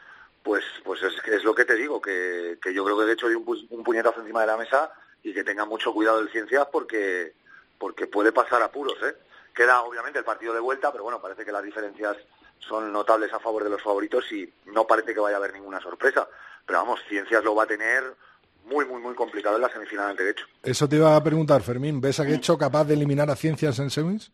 pues pues es, es lo que te digo, que, que yo creo que de hecho hay un, un puñetazo encima de la mesa y que tenga mucho cuidado el Ciencias porque, porque puede pasar apuros, ¿eh? Queda obviamente el partido de vuelta, pero bueno, parece que las diferencias son notables a favor de los favoritos y no parece que vaya a haber ninguna sorpresa. Pero vamos, Ciencias lo va a tener muy, muy, muy complicado en la semifinal ante Guecho. Eso te iba a preguntar, Fermín. ¿Ves a Guecho capaz de eliminar a Ciencias en semis?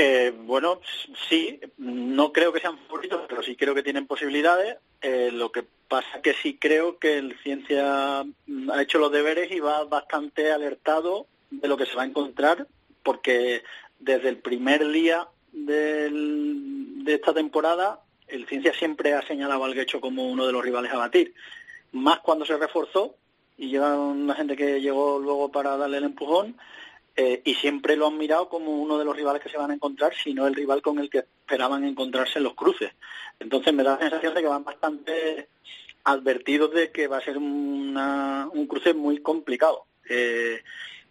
Eh, bueno, sí, no creo que sean favoritos, pero sí creo que tienen posibilidades. Eh, lo que pasa que sí creo que el Ciencia ha hecho los deberes y va bastante alertado de lo que se va a encontrar, porque desde el primer día del, de esta temporada, el Ciencia siempre ha señalado al Guecho como uno de los rivales a batir. Más cuando se reforzó y llega una gente que llegó luego para darle el empujón, eh, y siempre lo han mirado como uno de los rivales que se van a encontrar, sino el rival con el que esperaban encontrarse en los cruces. Entonces me da la sensación de que van bastante advertidos de que va a ser una, un cruce muy complicado. Eh,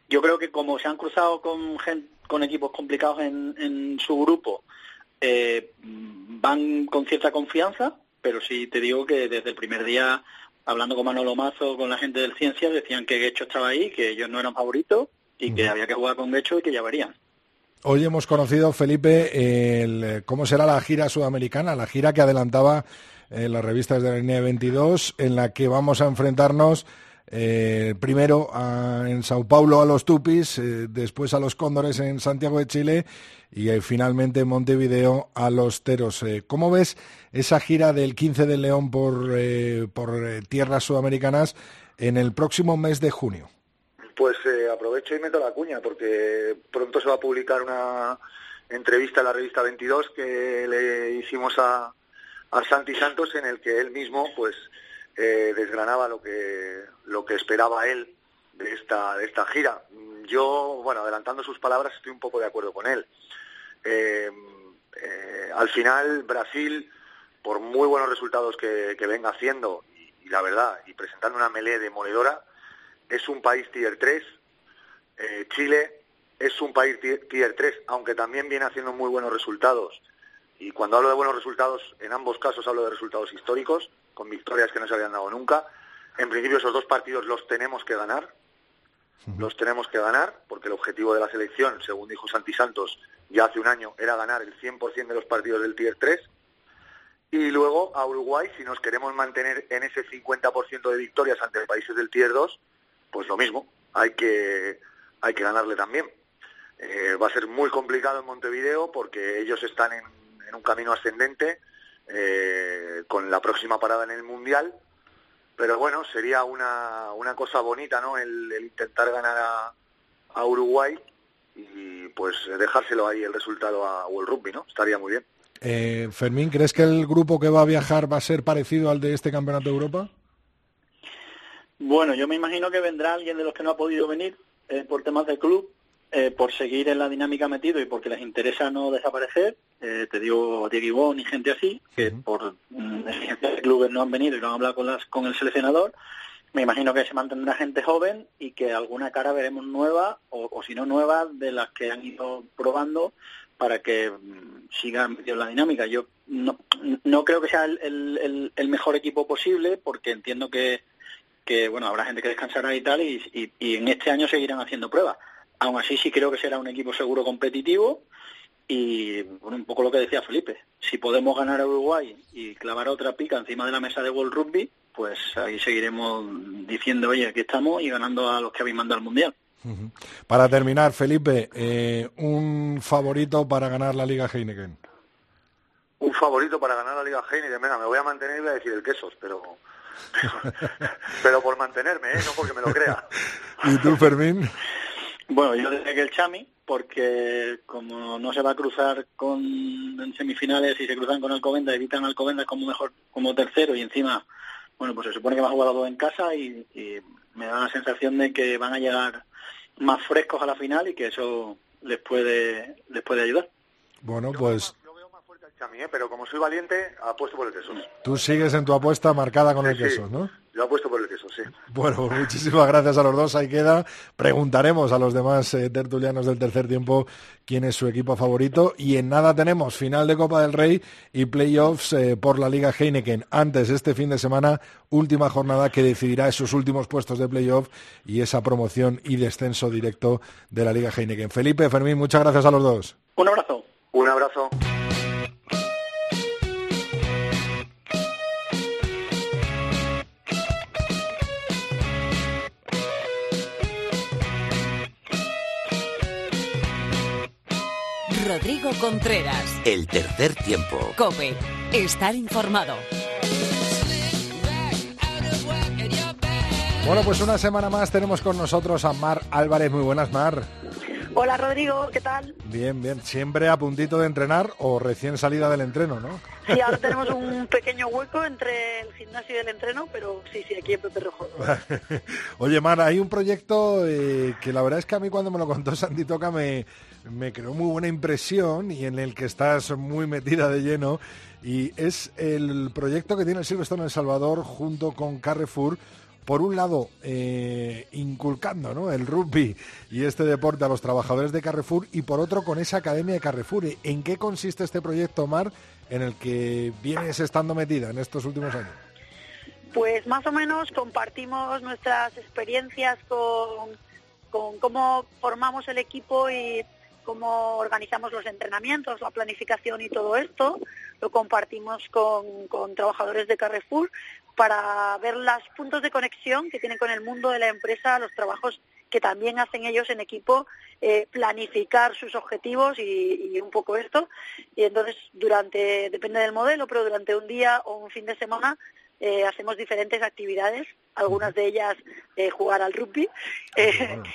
yo creo que como se han cruzado con, con equipos complicados en, en su grupo, eh, van con cierta confianza, pero sí te digo que desde el primer día, hablando con Manolo Mazo, con la gente del Ciencia, decían que Guecho estaba ahí, que ellos no eran favoritos y que había que jugar con Guecho y que ya verían. Hoy hemos conocido, Felipe, el, cómo será la gira sudamericana, la gira que adelantaba en las revistas de la línea 22, en la que vamos a enfrentarnos eh, primero a, en Sao Paulo a los Tupis, eh, después a los Cóndores en Santiago de Chile y eh, finalmente en Montevideo a los Teros. Eh, ¿Cómo ves esa gira del 15 de León por, eh, por tierras sudamericanas en el próximo mes de junio? Pues aprovecho y meto la cuña porque pronto se va a publicar una entrevista en la revista 22 que le hicimos a, a Santi Santos en el que él mismo pues eh, desgranaba lo que lo que esperaba él de esta de esta gira. Yo, bueno, adelantando sus palabras, estoy un poco de acuerdo con él. Eh, eh, al final, Brasil, por muy buenos resultados que, que venga haciendo, y, y, la verdad, y presentando una melee demoledora, es un país tier 3. Eh, Chile es un país tier 3, aunque también viene haciendo muy buenos resultados. Y cuando hablo de buenos resultados, en ambos casos hablo de resultados históricos con victorias que no se habían dado nunca. En principio esos dos partidos los tenemos que ganar, los tenemos que ganar, porque el objetivo de la selección, según dijo Santi Santos ya hace un año, era ganar el 100% de los partidos del Tier 3. Y luego a Uruguay, si nos queremos mantener en ese 50% de victorias ante países del Tier 2, pues lo mismo, hay que, hay que ganarle también. Eh, va a ser muy complicado en Montevideo porque ellos están en, un camino ascendente, eh, con la próxima parada en el Mundial. Pero bueno, sería una, una cosa bonita, ¿no? El, el intentar ganar a, a, Uruguay y pues dejárselo ahí el resultado a World Rugby, ¿no? Estaría muy bien. Eh, Fermín, ¿crees que el grupo que va a viajar va a ser parecido al de este Campeonato de Europa? Bueno, yo me imagino que vendrá alguien de los que no ha podido venir eh, por temas de club, eh, por seguir en la dinámica metido y porque les interesa no desaparecer. Eh, te digo Diego Ibón y gente así, que por mm, de clubes no han venido y no han hablado con, las, con el seleccionador. Me imagino que se mantendrá gente joven y que alguna cara veremos nueva, o, o si no nueva, de las que han ido probando para que mm, metido en la dinámica. Yo no, no creo que sea el, el, el, mejor equipo posible, porque entiendo que, que bueno habrá gente que descansará y tal, y, y, y en este año seguirán haciendo pruebas. Aún así sí creo que será un equipo seguro competitivo y bueno, un poco lo que decía Felipe, si podemos ganar a Uruguay y clavar otra pica encima de la mesa de World Rugby, pues ahí seguiremos diciendo, oye, aquí estamos y ganando a los que habéis mandado al Mundial. Para terminar, Felipe, eh, un favorito para ganar la Liga Heineken. Un favorito para ganar la Liga Heineken, venga, me voy a mantener y voy a decir el Quesos, pero pero, por mantenerme, ¿eh? no porque me lo crea. ¿Y tú, Fermín? Bueno, yo diría que el Chami, porque como no se va a cruzar con en semifinales y se cruzan con Alcobendas, evitan Alcobendas como mejor como tercero y encima, bueno, pues se supone que va a jugar dos en casa y, y, me da la sensación de que van a llegar más frescos a la final y que eso les puede les puede ayudar. Bueno, pues yo veo más fuerte al Chami, ¿eh? pero como soy valiente, apuesto por el Quesos. Tú sigues en tu apuesta marcada con sí, el Quesos, sí. ¿no? Yo apuesto por el Quesos, sí. Bueno, pues muchísimas gracias a los dos. Ahí queda. Preguntaremos a los demás eh, tertulianos del tercer tiempo quién es su equipo favorito. Y en nada tenemos final de Copa del Rey y playoffs eh, por la Liga Heineken. Antes, este fin de semana, última jornada que decidirá esos últimos puestos de playoff y esa promoción y descenso directo de la Liga Heineken. Felipe, Fermín, muchas gracias a los dos. Un abrazo. Un abrazo. Contreras. El tercer tiempo. Cope. Estar informado. Bueno, pues una semana más tenemos con nosotros a Mar Álvarez. Muy buenas, Mar. Hola Rodrigo, ¿qué tal? Bien, bien. Siempre a puntito de entrenar o recién salida del entreno, ¿no? Sí, ahora tenemos un pequeño hueco entre el gimnasio y el entreno, pero sí, sí, aquí en Pepe Rojo. Oye, Mar, hay un proyecto eh, que la verdad es que a mí cuando me lo contó Sandy Toca me, me creó muy buena impresión y en el que estás muy metida de lleno. Y es el proyecto que tiene el Silverstone El Salvador junto con Carrefour por un lado, eh, inculcando el rugby y este deporte a los trabajadores de Carrefour y por otro con esa academia de Carrefour. ¿En qué consiste este proyecto, Mar, en el que vienes estando metida en estos últimos años? Pues más o menos compartimos nuestras experiencias con, cómo formamos el equipo y cómo organizamos los entrenamientos, la planificación y todo esto. Lo compartimos con trabajadores de Carrefour para ver los puntos de conexión que tienen con el mundo de la empresa, los trabajos que también hacen ellos en equipo, eh, planificar sus objetivos y, y, un poco esto. Y entonces, durante, depende del modelo, pero durante un día o un fin de semana eh, hacemos diferentes actividades, algunas de ellas eh, jugar al rugby.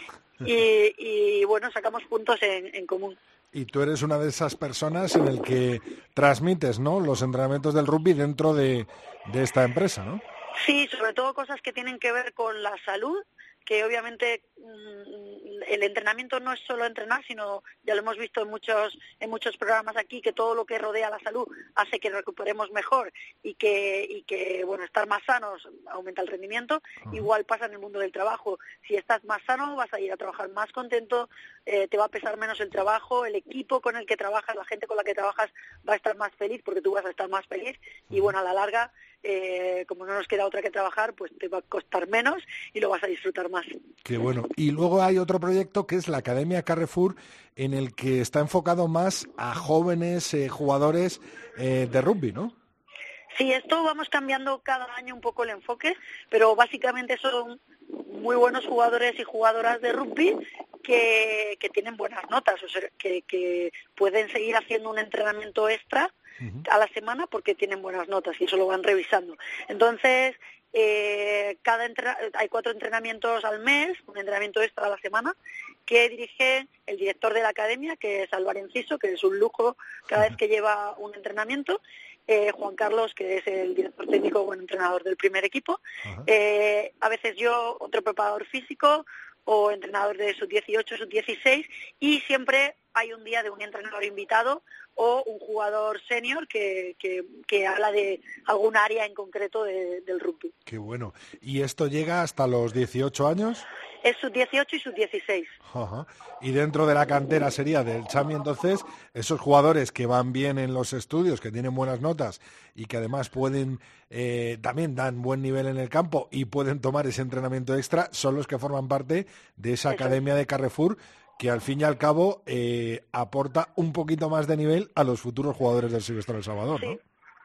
Eh, y, y, bueno, sacamos puntos en, en común. Y tú eres una de esas personas en el que transmites, ¿no? Los entrenamientos del rugby dentro de, de esta empresa, ¿no? Sí, sobre todo cosas que tienen que ver con la salud, que obviamente el entrenamiento no es solo entrenar, sino ya lo hemos visto en muchos en muchos programas aquí que todo lo que rodea la salud hace que recuperemos mejor y que y que bueno estar más sanos aumenta el rendimiento. Igual pasa en el mundo del trabajo. Si estás más sano vas a ir a trabajar más contento, eh, te va a pesar menos el trabajo, el equipo con el que trabajas, la gente con la que trabajas va a estar más feliz porque tú vas a estar más feliz y bueno a la larga eh, como no nos queda otra que trabajar, pues te va a costar menos y lo vas a disfrutar más. Qué bueno. Y luego hay otro proyecto que es la Academia Carrefour, en el que está enfocado más a jóvenes eh, jugadores eh, de rugby, ¿no? Sí, esto vamos cambiando cada año un poco el enfoque, pero básicamente son muy buenos jugadores y jugadoras de rugby que, que tienen buenas notas, o sea, que, que pueden seguir haciendo un entrenamiento extra a la semana porque tienen buenas notas y eso lo van revisando. Entonces, eh, cada hay cuatro entrenamientos al mes, un entrenamiento extra a la semana, que dirige el director de la academia, que es Álvaro Enciso, que es un lujo cada vez que lleva un entrenamiento. Eh, Juan Carlos, que es el director técnico o entrenador del primer equipo. Eh, a veces yo, otro preparador físico o entrenador de sub 18, sub 16 y siempre hay un día de un entrenador invitado o un jugador senior que, que, que, habla de algún área en concreto de, del rugby. Qué bueno. ¿Y esto llega hasta los 18 años? Es sub 18 y sub 16. Ajá. Y dentro de la cantera sería del Chami, entonces, esos jugadores que van bien en los estudios, que tienen buenas notas y que además pueden, eh, también dan buen nivel en el campo y pueden tomar ese entrenamiento extra, son los que forman parte de esa Eso. academia de Carrefour que al fin y al cabo eh, aporta un poquito más de nivel a los futuros jugadores del Silvestre El Salvador, sí, ¿no?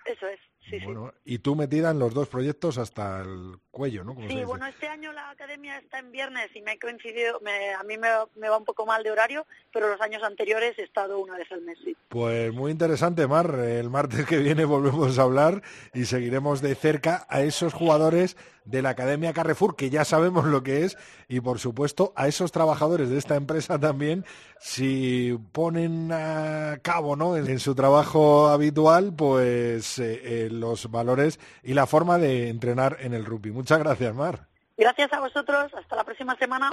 Eso es. Sí, bueno, sí. y tú metida en los dos proyectos hasta el cuello, ¿no? Sí, bueno, este año la academia está en viernes y me ha coincidido, me, a mí me, me, va un poco mal de horario, pero los años anteriores he estado una vez al mes, sí. Pues muy interesante, Mar. El martes que viene volvemos a hablar y seguiremos de cerca a esos jugadores de la Academia Carrefour, que ya sabemos lo que es, y por supuesto a esos trabajadores de esta empresa también, si ponen a cabo ¿no? en, su trabajo habitual, pues eh, eh, los valores y la forma de entrenar en el rugby. Muchas gracias, Mar. Gracias a vosotros. Hasta la próxima semana.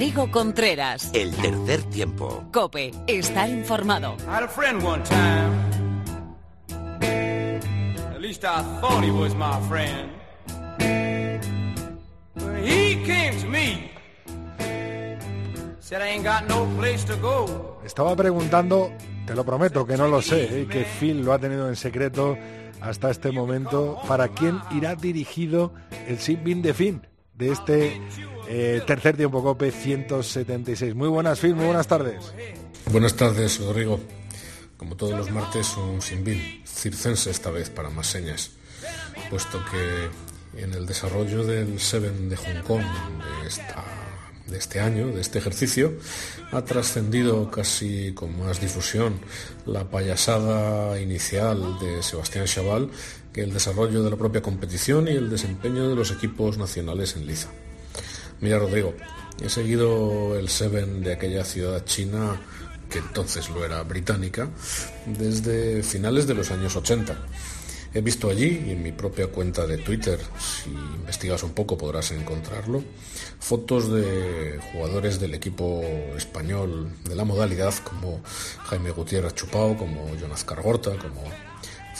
Rodrigo Contreras. El tercer tiempo. Cope, estar informado. I had a friend one time. At least I thought he was my friend. But he came to me. Said I ain't got no place to go. Estaba preguntando, te lo prometo que no lo sé, ¿eh? que Phil lo ha tenido en secreto hasta este momento, para quién irá dirigido el Sin de fin de este eh, tercer tiempo COPE 176. Muy buenas, Phil, muy buenas tardes. Buenas tardes, Rodrigo. Como todos los martes, un sin circense esta vez para más señas, puesto que en el desarrollo del Seven de Hong Kong de de este año, de este ejercicio, ha trascendido casi con más difusión la payasada inicial de Sebastián Chaval que el desarrollo de la propia competición y el desempeño de los equipos nacionales en liza. Mira, Rodrigo, he seguido el Seven de aquella ciudad china, que entonces lo era británica, desde finales de los años 80 He visto allí, y en mi propia cuenta de Twitter, si investigas un poco podrás encontrarlo, fotos de jugadores del equipo español de la modalidad como Jaime Gutiérrez Chupao, como Jonas Cargorta, como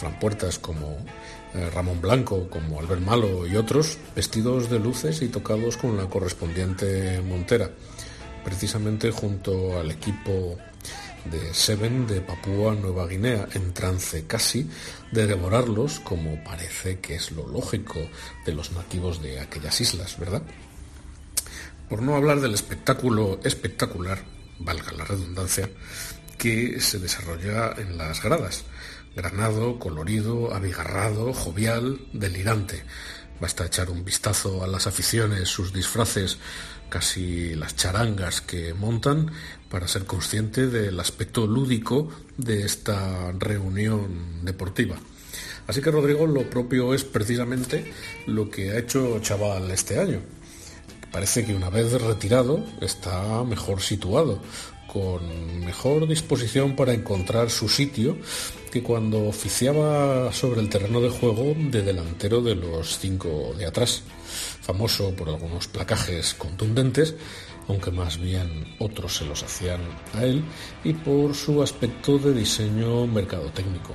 Fran Puertas, como eh, Ramón Blanco, como Albert Malo y otros, vestidos de luces y tocados con la correspondiente montera, precisamente junto al equipo de Seven de Papúa Nueva Guinea, en trance casi de devorarlos, como parece que es lo lógico de los nativos de aquellas islas, ¿verdad? Por no hablar del espectáculo espectacular, valga la redundancia, que se desarrolla en las gradas. Granado, colorido, abigarrado, jovial, delirante. Basta echar un vistazo a las aficiones, sus disfraces, casi las charangas que montan para ser consciente del aspecto lúdico de esta reunión deportiva. Así que Rodrigo lo propio es precisamente lo que ha hecho Chaval este año. Parece que una vez retirado está mejor situado, con mejor disposición para encontrar su sitio que cuando oficiaba sobre el terreno de juego de delantero de los cinco de atrás famoso por algunos placajes contundentes, aunque más bien otros se los hacían a él, y por su aspecto de diseño mercadotécnico.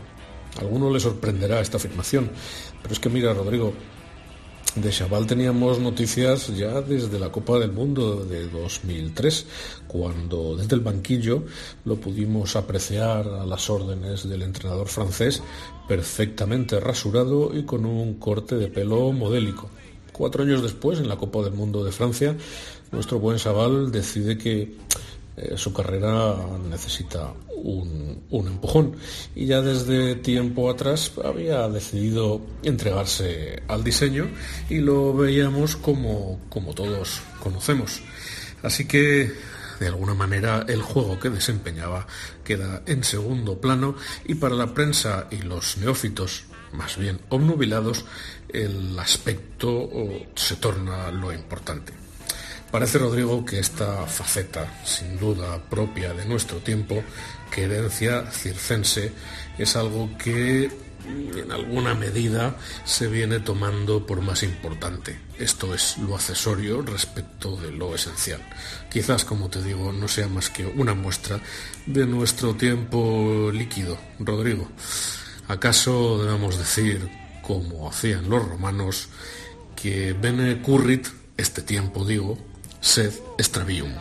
A alguno le sorprenderá esta afirmación, pero es que mira, Rodrigo, de Chaval teníamos noticias ya desde la Copa del Mundo de 2003, cuando desde el banquillo lo pudimos apreciar a las órdenes del entrenador francés, perfectamente rasurado y con un corte de pelo modélico. Cuatro años después, en la Copa del Mundo de Francia, nuestro buen Sabal decide que eh, su carrera necesita un, empujón y ya desde tiempo atrás había decidido entregarse al diseño y lo veíamos como, como todos conocemos. Así que de alguna manera el juego que desempeñaba queda en segundo plano y para la prensa y los neófitos más bien obnubilados, el aspecto se torna lo importante. Parece, Rodrigo, que esta faceta, sin duda propia de nuestro tiempo, que herencia circense, es algo que en alguna medida se viene tomando por más importante. Esto es lo accesorio respecto de lo esencial. Quizás, como te digo, no sea más que una muestra de nuestro tiempo líquido, Rodrigo. ¿Acaso debemos decir, como hacían los romanos, que bene currit, este tiempo digo, sed extravium?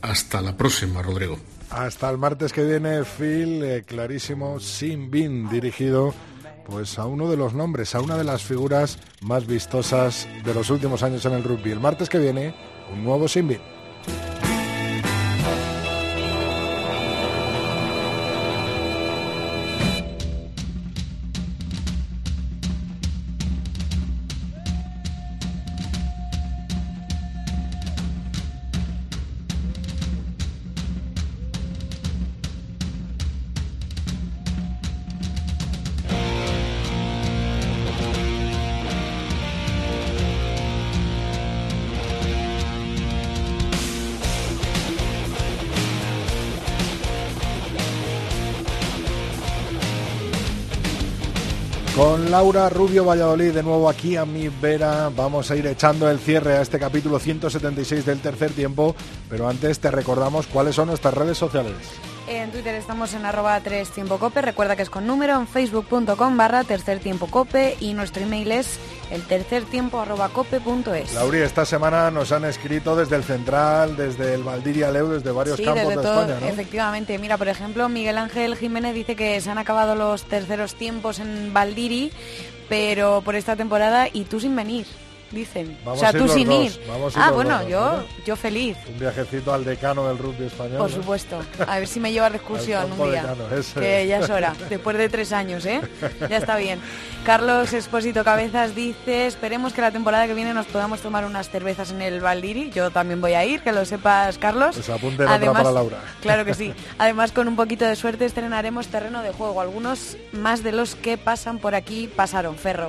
Hasta la próxima, Rodrigo. Hasta el martes que viene, Phil, eh, clarísimo, sin bin, dirigido pues a uno de los nombres, a una de las figuras más vistosas de los últimos años en el rugby. El martes que viene, un nuevo sin bin. Con Laura Rubio Valladolid de nuevo aquí a mi vera, vamos a ir echando el cierre a este capítulo 176 del tercer tiempo, pero antes te recordamos cuáles son nuestras redes sociales. En Twitter estamos en arroba 3 tiempo cope, recuerda que es con número, en facebook.com barra tercer tiempo cope y nuestro email es el tercer tiempo arroba cope punto es. Lauri, esta semana nos han escrito desde el Central, desde el Valdiria Leu, desde varios Sí, campos desde de todo, España, ¿no? efectivamente. Mira, por ejemplo, Miguel Ángel Jiménez dice que se han acabado los terceros tiempos en Valdiri, pero por esta temporada y tú sin venir, dicen. Vamos o sea, tú sin dos, ir. vamos Ah, bueno, dos, yo, ¿no? yo feliz. Un viajecito al decano del rugby español. Por ¿no? supuesto. A ver si me llevas de excursión un día. decano, Que ya es hora. Después de tres años, ¿eh? Ya está bien. Carlos Expósito Cabezas dice, esperemos que la temporada que viene nos podamos tomar unas cervezas en el Valdiri. Yo también voy a ir, que lo sepas, Carlos. Pues apunten otra para Laura. Claro que sí. Además, con un poquito de suerte estrenaremos terreno de juego. Algunos más de los que pasan por aquí pasaron, Ferro.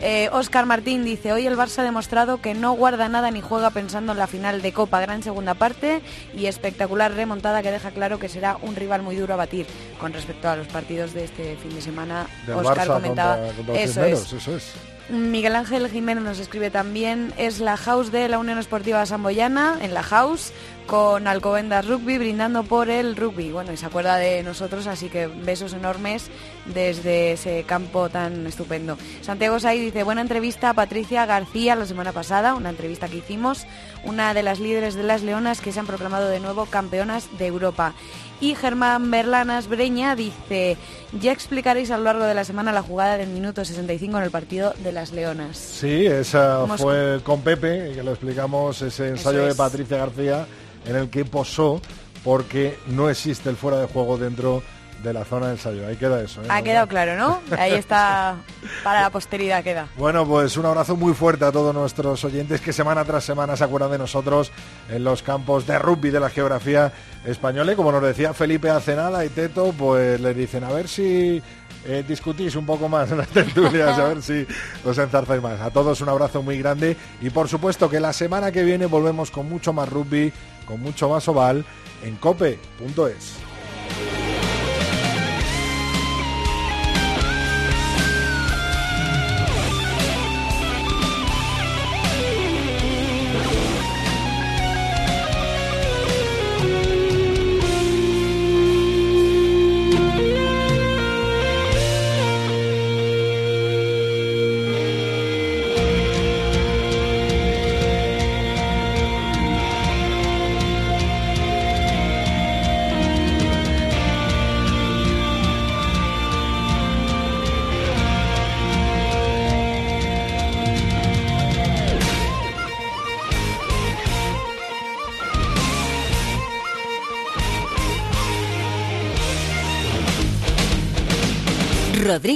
Eh, Oscar Martín dice, hoy el Barça ha demostrado que no guarda nada ni juega pensando en la final de Copa, gran segunda parte y espectacular remontada que deja claro que será un rival muy duro a batir. Con respecto a los partidos de este fin de semana, Del Oscar Barça comentaba, contra, contra los eso primeros, es. eso es. Miguel Ángel Jiménez nos escribe también, es la house de la Unión Esportiva Samboyana, en la house, con Alcobendas Rugby, brindando por el rugby. Bueno, y se acuerda de nosotros, así que besos enormes desde ese campo tan estupendo. Santiago Say dice, buena entrevista a Patricia García la semana pasada, una entrevista que hicimos, una de las líderes de las Leonas que se han proclamado de nuevo campeonas de Europa. Y Germán Berlanas Breña dice, ya explicaréis a lo largo de la semana la jugada del minuto 65 en el partido de las Leonas. Sí, esa fue con Pepe, que lo explicamos, ese ensayo de. Patricia García, en el que posó porque no existe el fuera de juego dentro de la zona de ensayo. Ahí queda eso. ¿eh? Ha quedado claro, ¿no? Ahí está, para la posteridad queda. Bueno, pues un abrazo muy fuerte a todos nuestros oyentes que semana tras semana se acuerdan de nosotros en los campos de rugby de la geografía española. Y como nos decía Felipe Acenada y Teto, pues les dicen a ver si eh, discutís un poco más en las tertulias, a ver si os enzarzáis más. A todos un abrazo muy grande y por supuesto que la semana que viene volvemos con mucho más rugby, con mucho más oval en cope.es.